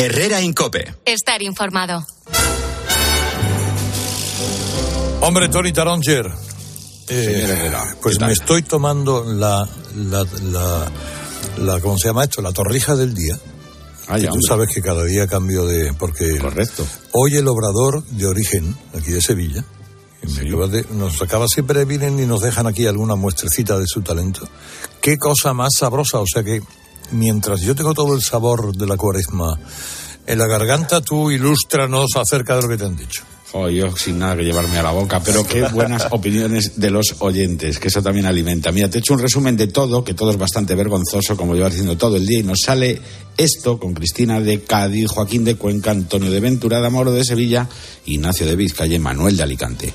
Herrera Incope.
Estar informado.
Hombre, Tony Taronger. eh, pues me estoy tomando la, la, la, la- ¿cómo se llama esto? La torrija del día.
Ah, ya,
tú
hombre.
sabes que cada día cambio de... porque
Correcto.
Hoy el obrador de origen, aquí de Sevilla, que me acaba de- nos acaba siempre vienen y nos dejan aquí alguna muestrecita de su talento. Qué cosa más sabrosa, o sea que mientras yo tengo todo el sabor de la cuaresma en la garganta, tú ilústranos acerca de lo que te han dicho.
Jo, yo sin nada que llevarme a la boca, pero qué buenas opiniones de los oyentes, que eso también alimenta. Mira, te he hecho un resumen de todo, que todo es bastante vergonzoso, como llevas diciendo todo el día, y nos sale esto con Cristina de Cádiz, Joaquín de Cuenca, Antonio de Ventura, de Amoro de Sevilla, Ignacio de Vizcaya y Manuel de Alicante.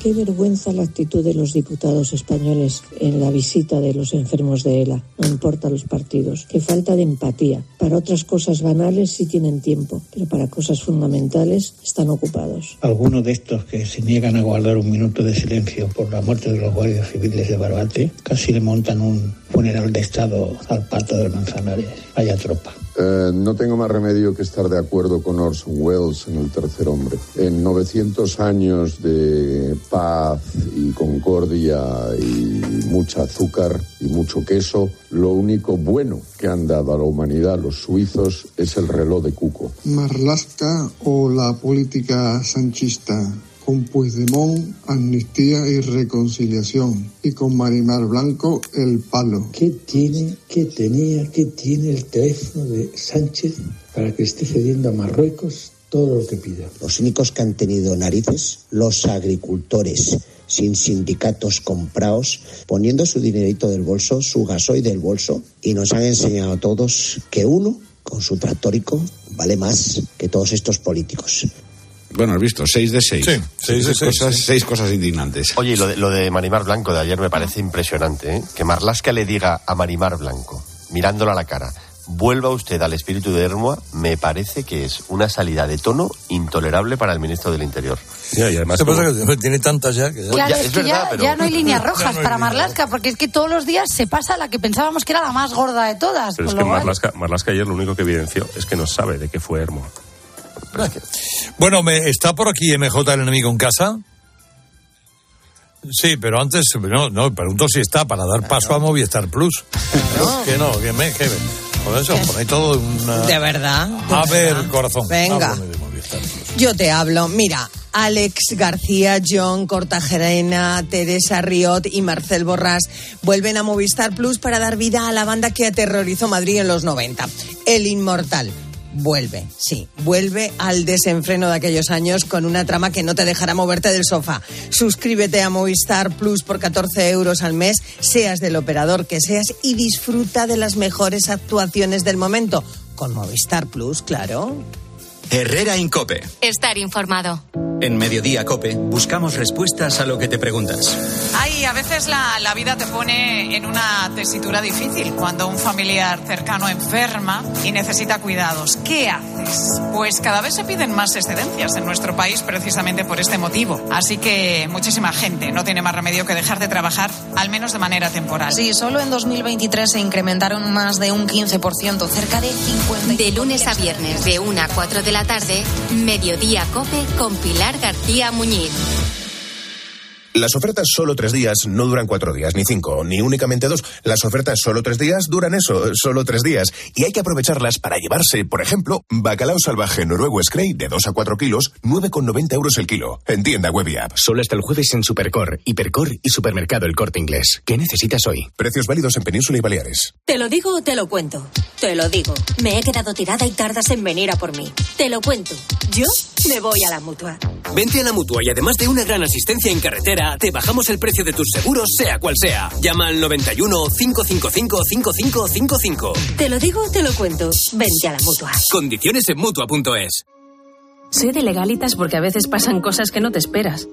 Qué vergüenza la actitud de los diputados españoles en la visita de los enfermos de ELA. No importa los partidos. Qué falta de empatía. Para otras cosas banales sí tienen tiempo, pero para cosas fundamentales están ocupados.
Algunos de estos que se niegan a guardar un minuto de silencio por la muerte de los guardias civiles de Barbate casi le montan un funeral de Estado al pato del Manzanares. Vaya tropa.
Eh, no tengo más remedio que estar de acuerdo con Orson Welles en El tercer hombre. En 900 años de paz y concordia y mucho azúcar y mucho queso, lo único bueno que han dado a la humanidad los suizos es el reloj de Cuco.
Marlaska o la política sanchista. Con Puigdemont, amnistía y reconciliación. Y con Marimar Blanco, el palo.
¿Qué tiene, qué tenía, qué tiene el teléfono de Sánchez para que esté cediendo a Marruecos todo lo que pida?
Los únicos que han tenido narices, los agricultores, sin sindicatos comprados, poniendo su dinerito del bolso, su gasoil del bolso, y nos han enseñado a todos que uno, con su tractórico, vale más que todos estos políticos.
Bueno, has visto, seis de seis.
Sí, seis de seis,
Cosas,
sí.
seis cosas indignantes.
Oye, y lo de, lo de Marimar Blanco de ayer me parece impresionante, ¿eh? Que Marlasca le diga a Marimar Blanco, mirándola a la cara, vuelva usted al espíritu de Hermoa, me parece que es una salida de tono intolerable para el ministro del Interior.
y además
¿Qué pasa? Que tiene tantas ya que ya-
Claro,
ya,
es,
es
que
verdad,
ya,
pero-
ya no hay líneas rojas
Ya no hay
para
líneas
Marlaska, porque es que todos los días se pasa la que pensábamos que era la más gorda de todas.
Pero es que Marlaska, Marlaska ayer lo único que evidenció es que no sabe de qué fue Hermo.
Bueno, me, ¿está por aquí MJ el enemigo en casa? Sí, pero antes, no, no, pregunto si está para dar paso a Movistar Plus. Que no, que me, que. Por eso, ponéis todo una...
De verdad. de
A ver,
verdad.
corazón.
Venga. Yo te hablo. Mira, Alex García, John Cortajarena, Teresa Riot y Marcel Borrás vuelven a Movistar Plus para dar vida a la banda que aterrorizó Madrid en los 90. El Inmortal. Vuelve, sí, vuelve al desenfreno de aquellos años con una trama que no te dejará moverte del sofá. Suscríbete a Movistar Plus por 14 euros al mes, seas del operador que seas, y disfruta de las mejores actuaciones del momento
Con Movistar Plus, claro.
Herrera Incope.
Estar informado.
En Mediodía Cope buscamos respuestas a lo que te preguntas.
Ay, a veces la, la vida te pone en una tesitura difícil cuando un familiar cercano enferma y necesita cuidados. ¿Qué haces? Pues cada vez se piden más excedencias en nuestro país precisamente por este motivo. Así que muchísima gente no tiene más remedio que dejar de trabajar, al menos de manera temporal.
Sí, solo en 2023 se incrementaron más de un 15%, cerca de 50.
De lunes a viernes, de 1 a 4 de la tarde, Mediodía Cope con Pilar García Muñiz.
Las ofertas solo tres días no duran cuatro días, ni cinco, ni únicamente dos. Las ofertas solo tres días duran eso, solo tres días. Y hay que aprovecharlas para llevarse, por ejemplo, bacalao salvaje noruego Scray de 2 a 4 kilos, 9,90 euros el kilo. En tienda web y app.
Solo hasta el jueves en Supercor, Hipercor y Supermercado El Corte Inglés. ¿Qué necesitas hoy?
Precios válidos en Península y Baleares.
¿Te lo digo o te lo cuento? Te lo digo. Me he quedado tirada y tardas en venir a por mí. Te lo cuento. Yo me voy a la mutua.
Vente a la mutua y además de una gran asistencia en carretera, te bajamos el precio de tus seguros, sea cual sea. Llama al 91 555 5555.
Te lo digo o te lo cuento. Vente a la mutua.
Condiciones en mutua.es.
Soy de legalitas porque a veces pasan cosas que no te esperas.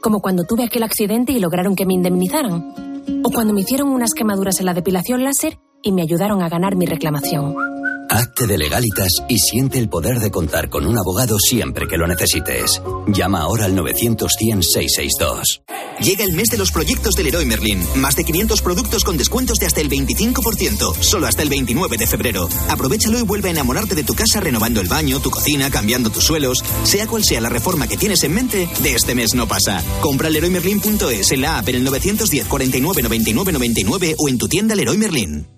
Como cuando tuve aquel accidente y lograron que me indemnizaran. O cuando me hicieron unas quemaduras en la depilación láser y me ayudaron a ganar mi reclamación.
Hazte de legalitas y siente el poder de contar con un abogado siempre que lo necesites. Llama ahora al 900-100-662.
Llega el mes de los proyectos del Leroy Merlin. Más de 500 productos con descuentos de hasta el 25%. Solo hasta el 29 de febrero. Aprovechalo y vuelve a enamorarte de tu casa renovando el baño, tu cocina, cambiando tus suelos. Sea cual sea la reforma que tienes en mente, de este mes no pasa. Compra leroymerlin.es en la app en el 910 49 99 99 o en tu tienda Leroy Merlin.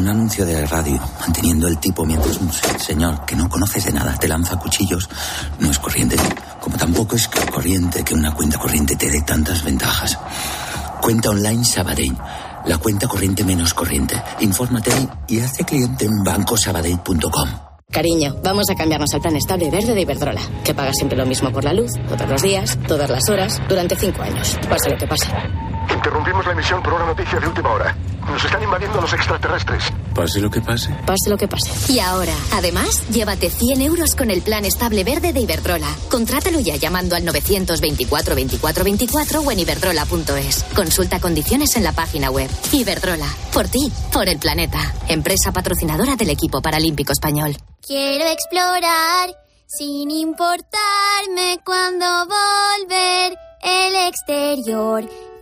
un anuncio de radio, manteniendo el tipo mientras un señor que no conoces de nada te lanza cuchillos, no es corriente. Como tampoco es corriente que una cuenta corriente te dé tantas ventajas. Cuenta online Sabadell, la cuenta corriente menos corriente. Infórmate y hazte cliente en bancosabadell.com.
Cariño, vamos a cambiarnos al plan estable verde de Iberdrola, que paga siempre lo mismo por la luz, todos los días, todas las horas, durante cinco años, pase lo que pase.
Interrumpimos la emisión por una noticia de última hora. Nos están invadiendo los extraterrestres.
Pase lo que pase.
Pase lo que pase.
Y ahora, además, llévate 100 euros con el plan estable verde de Iberdrola. Contrátalo ya llamando al 924 24 24 o en iberdrola.es. Consulta condiciones en la página web. Iberdrola, por ti, por el planeta. Empresa patrocinadora del equipo paralímpico español.
Quiero explorar sin importarme cuando volver el exterior.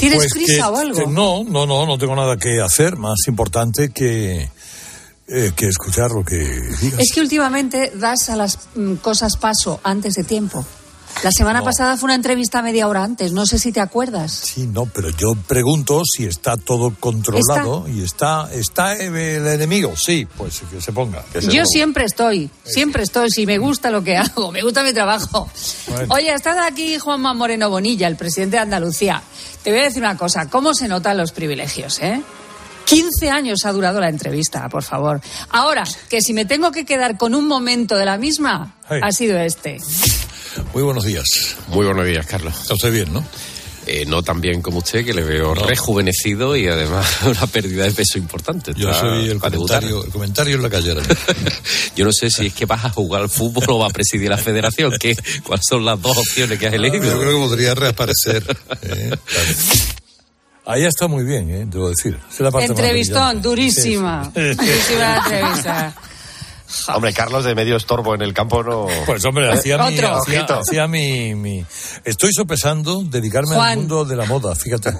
¿Tienes
Pues
prisa
que-
o algo?
que no, no, no, no tengo nada que hacer más importante que, eh, que escuchar lo que digas.
Es que últimamente das a las mm, cosas paso antes de tiempo. La semana
No.
pasada fue una entrevista media hora antes, no sé si te acuerdas.
Sí, no, pero yo pregunto si está todo controlado y está, está eh, el enemigo. Sí, pues que se ponga.
Yo siempre estoy, siempre estoy, si me gusta lo que hago, me gusta mi trabajo.
Bueno.
Oye, está aquí Juanma Moreno Bonilla, el presidente de Andalucía. Te voy a decir una cosa, ¿cómo se notan los privilegios, eh? 15 años ha durado la entrevista, por favor. Ahora, que si me tengo que quedar con un momento de la misma,
Hey.
ha sido este.
Muy buenos días.
Muy buenos días, Carlos.
Está usted bien, ¿no?
Eh, no tan bien como usted, que le veo rejuvenecido y además una pérdida de peso importante.
Yo soy el comentario, el comentario en la calle. ahora.
Yo no sé si es que vas a jugar al fútbol o vas a presidir la federación. ¿Qué, ¿Cuáles son las dos opciones que has elegido?
Yo creo que podría reaparecer. eh. Ahí está muy bien, ¿eh? debo decir. Es la parte
Entrevistón, durísima. Durísima la entrevista.
Hombre, Carlos de medio estorbo en el campo no.
Pues hombre, hacía mi,
Otro.
hacía,
Ojito.
hacía mi, mi- Estoy sopesando dedicarme
Juan.
al mundo de la moda, fíjate.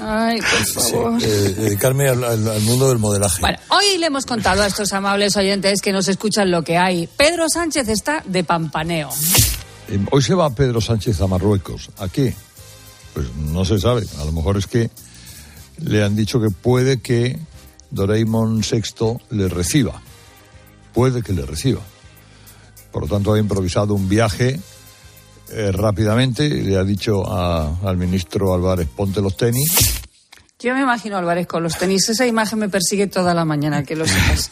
Ay, por
Sí,
favor.
eh, dedicarme al, al- al mundo del modelaje.
Bueno, hoy le hemos contado a estos amables oyentes que nos escuchan lo que hay. Pedro Sánchez está de pampaneo.
Eh, Hoy se va Pedro Sánchez a Marruecos. ¿A qué? Pues no se sabe. A lo mejor es que le han dicho que puede que Doraemon VI le reciba. Puede que le reciba. Por lo tanto, ha improvisado un viaje eh, rápidamente. Le ha dicho a- al ministro Álvarez, ponte los tenis.
Yo me imagino Álvarez con los tenis. Esa imagen me persigue toda la mañana, que lo sepas.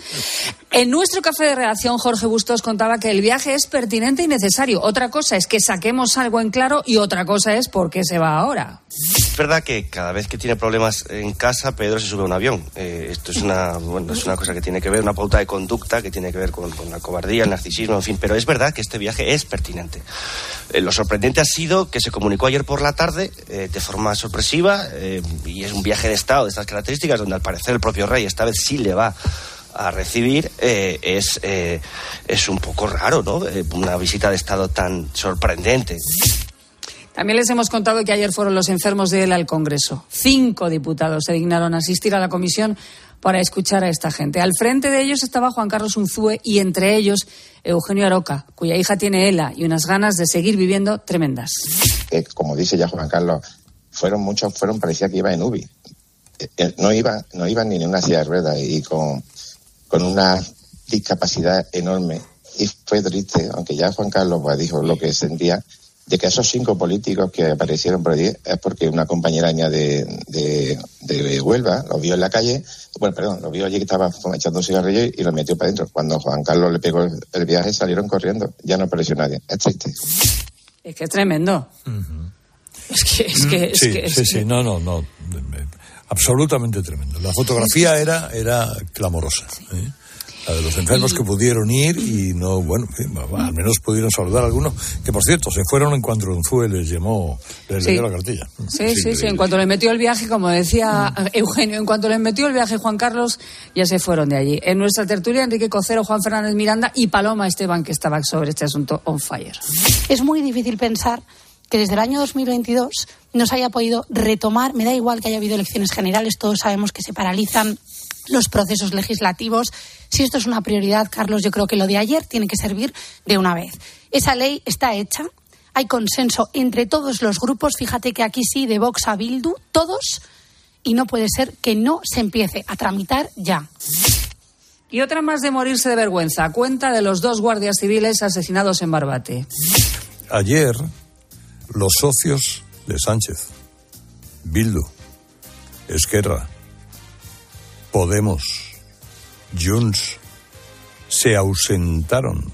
En nuestro café de redacción, Jorge Bustos contaba que el viaje es pertinente y necesario. Otra cosa es que saquemos algo en claro y otra cosa es por qué se va ahora.
Es verdad que cada vez que tiene problemas en casa, Pedro se sube a un avión. Eh, esto es una, bueno, es una cosa que tiene que ver, una pauta de conducta que tiene que ver con, con la cobardía, el narcisismo, en fin. Pero es verdad que este viaje es pertinente. Eh, lo sorprendente ha sido que se comunicó ayer por la tarde eh, de forma sorpresiva eh, y es un viaje de Estado de estas características donde al parecer el propio rey esta vez sí le va a recibir eh, es, eh, es un poco raro, ¿no? Eh, una visita de Estado tan sorprendente.
También les hemos contado que ayer fueron los enfermos de él al Congreso. Cinco diputados se dignaron a asistir a la comisión para escuchar a esta gente. Al frente de ellos estaba Juan Carlos Unzúe y entre ellos Eugenio Aroca, cuya hija tiene ELA y unas ganas de seguir viviendo tremendas.
que, como dice ya Juan Carlos, fueron muchos, fueron, parecía que iba en UBI. Eh, eh, No iba, no iba ni en una silla de ruedas y con, con una discapacidad enorme. Y fue triste, aunque ya Juan Carlos pues, dijo lo que sentía, de que esos cinco políticos que aparecieron por allí es porque una compañera mía de, de, de Huelva lo vio en la calle, bueno, perdón, lo vio allí que estaba echando un cigarrillo y lo metió para adentro. Cuando Juan Carlos le pegó el, viaje salieron corriendo, ya no apareció nadie. Es triste.
Es que es tremendo. Es que, es que, es
sí,
que, es
sí,
que-
sí, no, no, no. Absolutamente tremendo. La fotografía era, era clamorosa. ¿eh? La de los enfermos que pudieron ir y no, bueno, al menos pudieron saludar a algunos, que por cierto, se fueron en cuanto Unzúe les llamó, les
Sí.
leyó la cartilla.
Sí, sí, sí. En cuanto le metió el viaje, como decía Eugenio, en cuanto le metió el viaje Juan Carlos, ya se fueron de allí. En nuestra tertulia, Enrique Cocero, Juan Fernández Miranda y Paloma Esteban, que estaba sobre este asunto on fire.
Es muy difícil pensar que desde el año 2022 no se haya podido retomar, me da igual que haya habido elecciones generales, todos sabemos que se paralizan los procesos legislativos. Si esto es una prioridad, Carlos, yo creo que lo de ayer tiene que servir de una vez. Esa ley está hecha, hay consenso entre todos los grupos, fíjate que aquí sí, de Vox a Bildu, todos, y no puede ser que no se empiece a tramitar ya.
Y otra más de morirse de vergüenza. Cuenta de los dos guardias civiles asesinados en Barbate.
Ayer, los socios de Sánchez, Bildu, Esquerra, Podemos, Junts, se ausentaron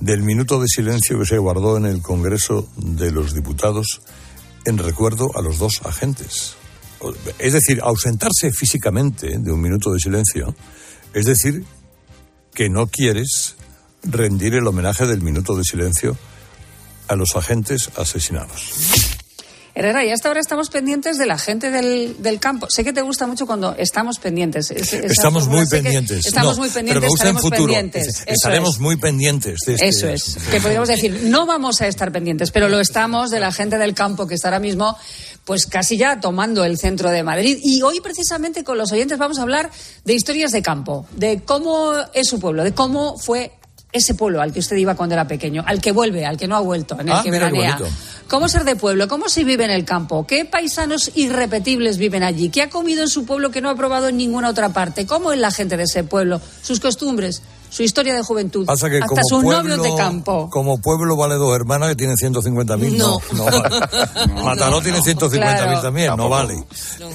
del minuto de silencio que se guardó en el Congreso de los Diputados en recuerdo a los dos agentes. Es decir, ausentarse físicamente de un minuto de silencio, es decir, que no quieres rendir el homenaje del minuto de silencio a los agentes asesinados.
Herrera, y hasta ahora estamos pendientes de la gente del, del campo. Sé que te gusta mucho cuando estamos pendientes. Es-
Estamos muy pendientes.
Estamos
No,
muy pendientes,
pero me gusta en
estaremos
futuro.
pendientes. Eso
Estaremos
es.
muy pendientes de este
Eso es, que podríamos decir, no vamos a estar pendientes, pero lo estamos de la gente del campo que está ahora mismo, pues casi ya tomando el centro de Madrid. Y hoy precisamente con los oyentes vamos a hablar de historias de campo, de cómo es su pueblo, de cómo fue ese pueblo al que usted iba cuando era pequeño, al que vuelve, al que no ha vuelto, en el
Ah,
que veranea. ¿Cómo ser de pueblo? ¿Cómo se vive en el campo? ¿Qué paisanos irrepetibles viven allí? ¿Qué ha comido en su pueblo que no ha probado en ninguna otra parte? ¿Cómo es la gente de ese pueblo? Sus costumbres, su historia de juventud,
Pasa que
hasta
como
sus
pueblo,
novios de campo.
Como pueblo vale dos hermanas que tienen 150.000. No, no, vale. Mataró tiene 150.000
Claro.
también, no vale.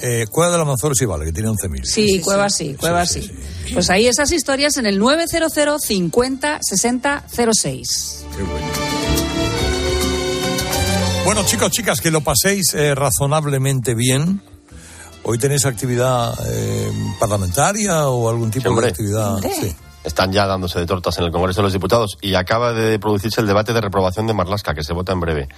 Eh, Cueva de la Manzor sí vale, que tiene 11.000.
Sí, Cueva sí, Cueva sí. Pues ahí esas historias en el 900 50 60 06.
Bueno, chicos, chicas, que lo paséis eh, razonablemente bien. Hoy tenéis actividad eh, parlamentaria o algún tipo de actividad. Sí.
Están ya dándose de tortas en el Congreso de los Diputados y acaba de producirse el debate de reprobación de Marlasca, que se vota en breve.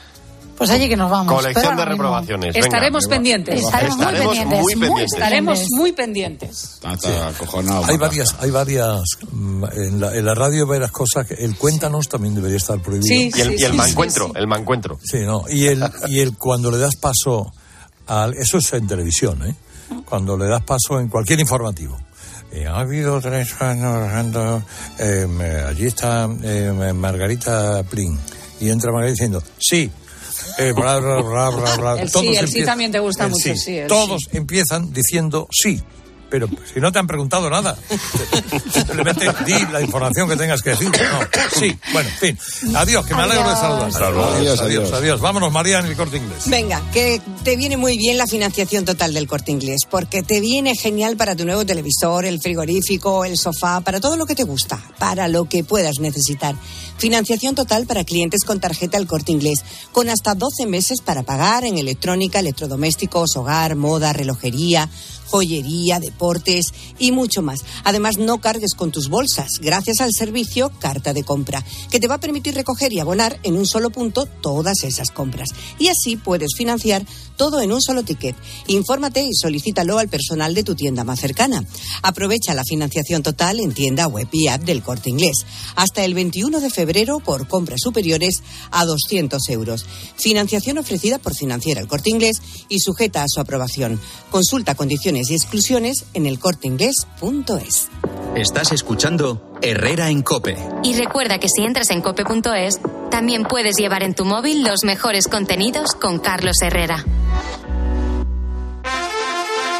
Pues allí que nos vamos.
Colección de reprobaciones. Venga,
Estaremos pendientes.
Estaremos muy
Estaremos
pendientes.
muy pendientes.
Estaremos muy pendientes.
Está acojonado.
Hay varias, hay varias. mm, En la, en la radio hay varias cosas. Que el cuéntanos también debería estar prohibido.
Sí,
Y el, y el
sí,
mancuentro,
sí, sí.
el mancuentro.
Sí, no. Y el, y el cuando le das paso al. Eso es en televisión, ¿eh? Cuando le das paso en cualquier informativo. Eh, ha habido tres años. eh, allí está eh, Margarita Plin. Y entra Margarita diciendo, sí. Eh, bla, bla, bla, bla, bla.
El sí, el sí también te gusta mucho,
sí.
sí,
Todos empiezan diciendo sí. Pero si no te han preguntado nada, simplemente di la información que tengas que decir. No, sí, bueno, en fin. Adiós, que me alegro de saludar. Adiós,
Adiós,
adiós,
adiós.
adiós. Vámonos, María, en el corte inglés.
Venga, que te viene muy bien la financiación total del corte inglés, porque te viene genial para tu nuevo televisor, el frigorífico, el sofá, para todo lo que te gusta, para lo que puedas necesitar. Financiación total para clientes con tarjeta el corte inglés, con hasta 12 meses para pagar en electrónica, electrodomésticos, hogar, moda, relojería, joyería, deportes y mucho más. Además, no cargues con tus bolsas gracias al servicio Carta de Compra, que te va a permitir recoger y abonar en un solo punto todas esas compras. Y así puedes financiar todo en un solo ticket. Infórmate y solicítalo al personal de tu tienda más cercana. Aprovecha la financiación total en tienda web y app del Corte Inglés. Hasta el 21 de febrero por compras superiores a 200 euros. Financiación ofrecida por Financiera El Corte Inglés y sujeta a su aprobación. Consulta condiciones y exclusiones en elcorteinglés.es.
Estás escuchando Herrera en Cope.
Y recuerda que si entras en cope.es, también puedes llevar en tu móvil los mejores contenidos con Carlos Herrera.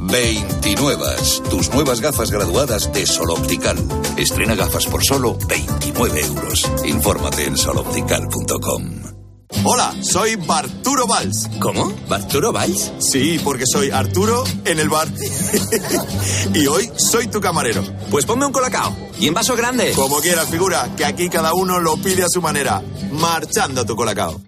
29. Tus nuevas gafas graduadas de Sol Optical. Estrena gafas por solo 29 euros. Infórmate en soloptical.com.
Hola, soy Barturo Valls.
¿Cómo? ¿Barturo Valls?
Sí, porque soy Arturo en el bar. y hoy soy tu camarero.
Pues ponme un colacao. Y en vaso grande.
Como quieras, figura, que aquí cada uno lo pide a su manera. Marchando tu colacao.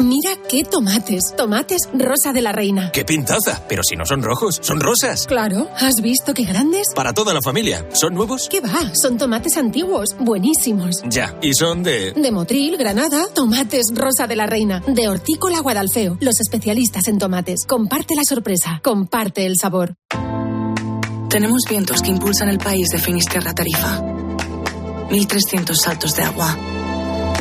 Mira qué tomates. Tomates rosa de la reina.
¡Qué pintaza! Pero si no son rojos, son rosas.
Claro, ¿has visto qué grandes?
Para toda la familia. ¿Son nuevos?
¿Qué va? Son tomates antiguos, buenísimos.
Ya. ¿Y son de...?
De Motril, Granada, tomates rosa de la reina. De Hortícola Guadalfeo, los especialistas en tomates. Comparte la sorpresa, comparte el sabor.
Tenemos vientos que impulsan el país de Finisterra Tarifa. 1.300 saltos de agua.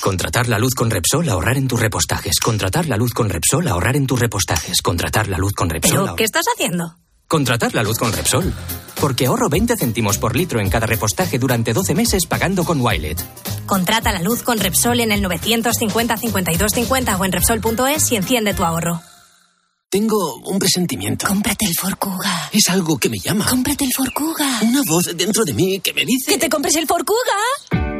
Contratar la luz con Repsol, ahorrar en tus repostajes. Contratar la luz con Repsol, ahorrar en tus repostajes. Contratar la luz con Repsol.
¿Pero
ahor-
qué estás haciendo?
Contratar la luz con Repsol. Porque ahorro 20 céntimos por litro en cada repostaje durante 12 meses pagando con Wilet.
Contrata la luz con Repsol en el 950 52 50 o en Repsol.es y enciende tu ahorro.
Tengo un presentimiento.
Cómprate el Forcuga.
Es algo que me llama.
Cómprate el Forcuga.
Una voz dentro de mí que me dice...
¡Que te compres el Forcuga!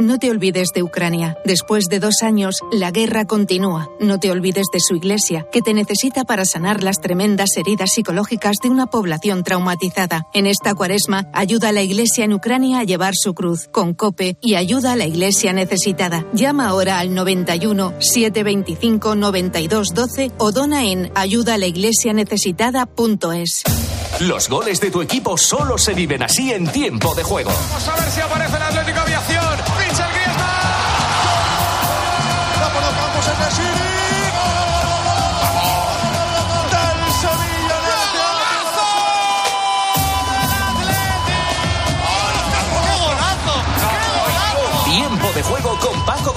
No te olvides de Ucrania. Después de dos años, la guerra continúa. No te olvides de su iglesia, que te necesita para sanar las tremendas heridas psicológicas de una población traumatizada. En esta cuaresma, ayuda a la iglesia en Ucrania a llevar su cruz con COPE y ayuda a la iglesia necesitada. Llama ahora al 91 725 92 12 o dona en ayudalaiglesianecesitada.es.
Los goles de tu equipo solo se viven así en tiempo de juego.
Vamos a ver si aparece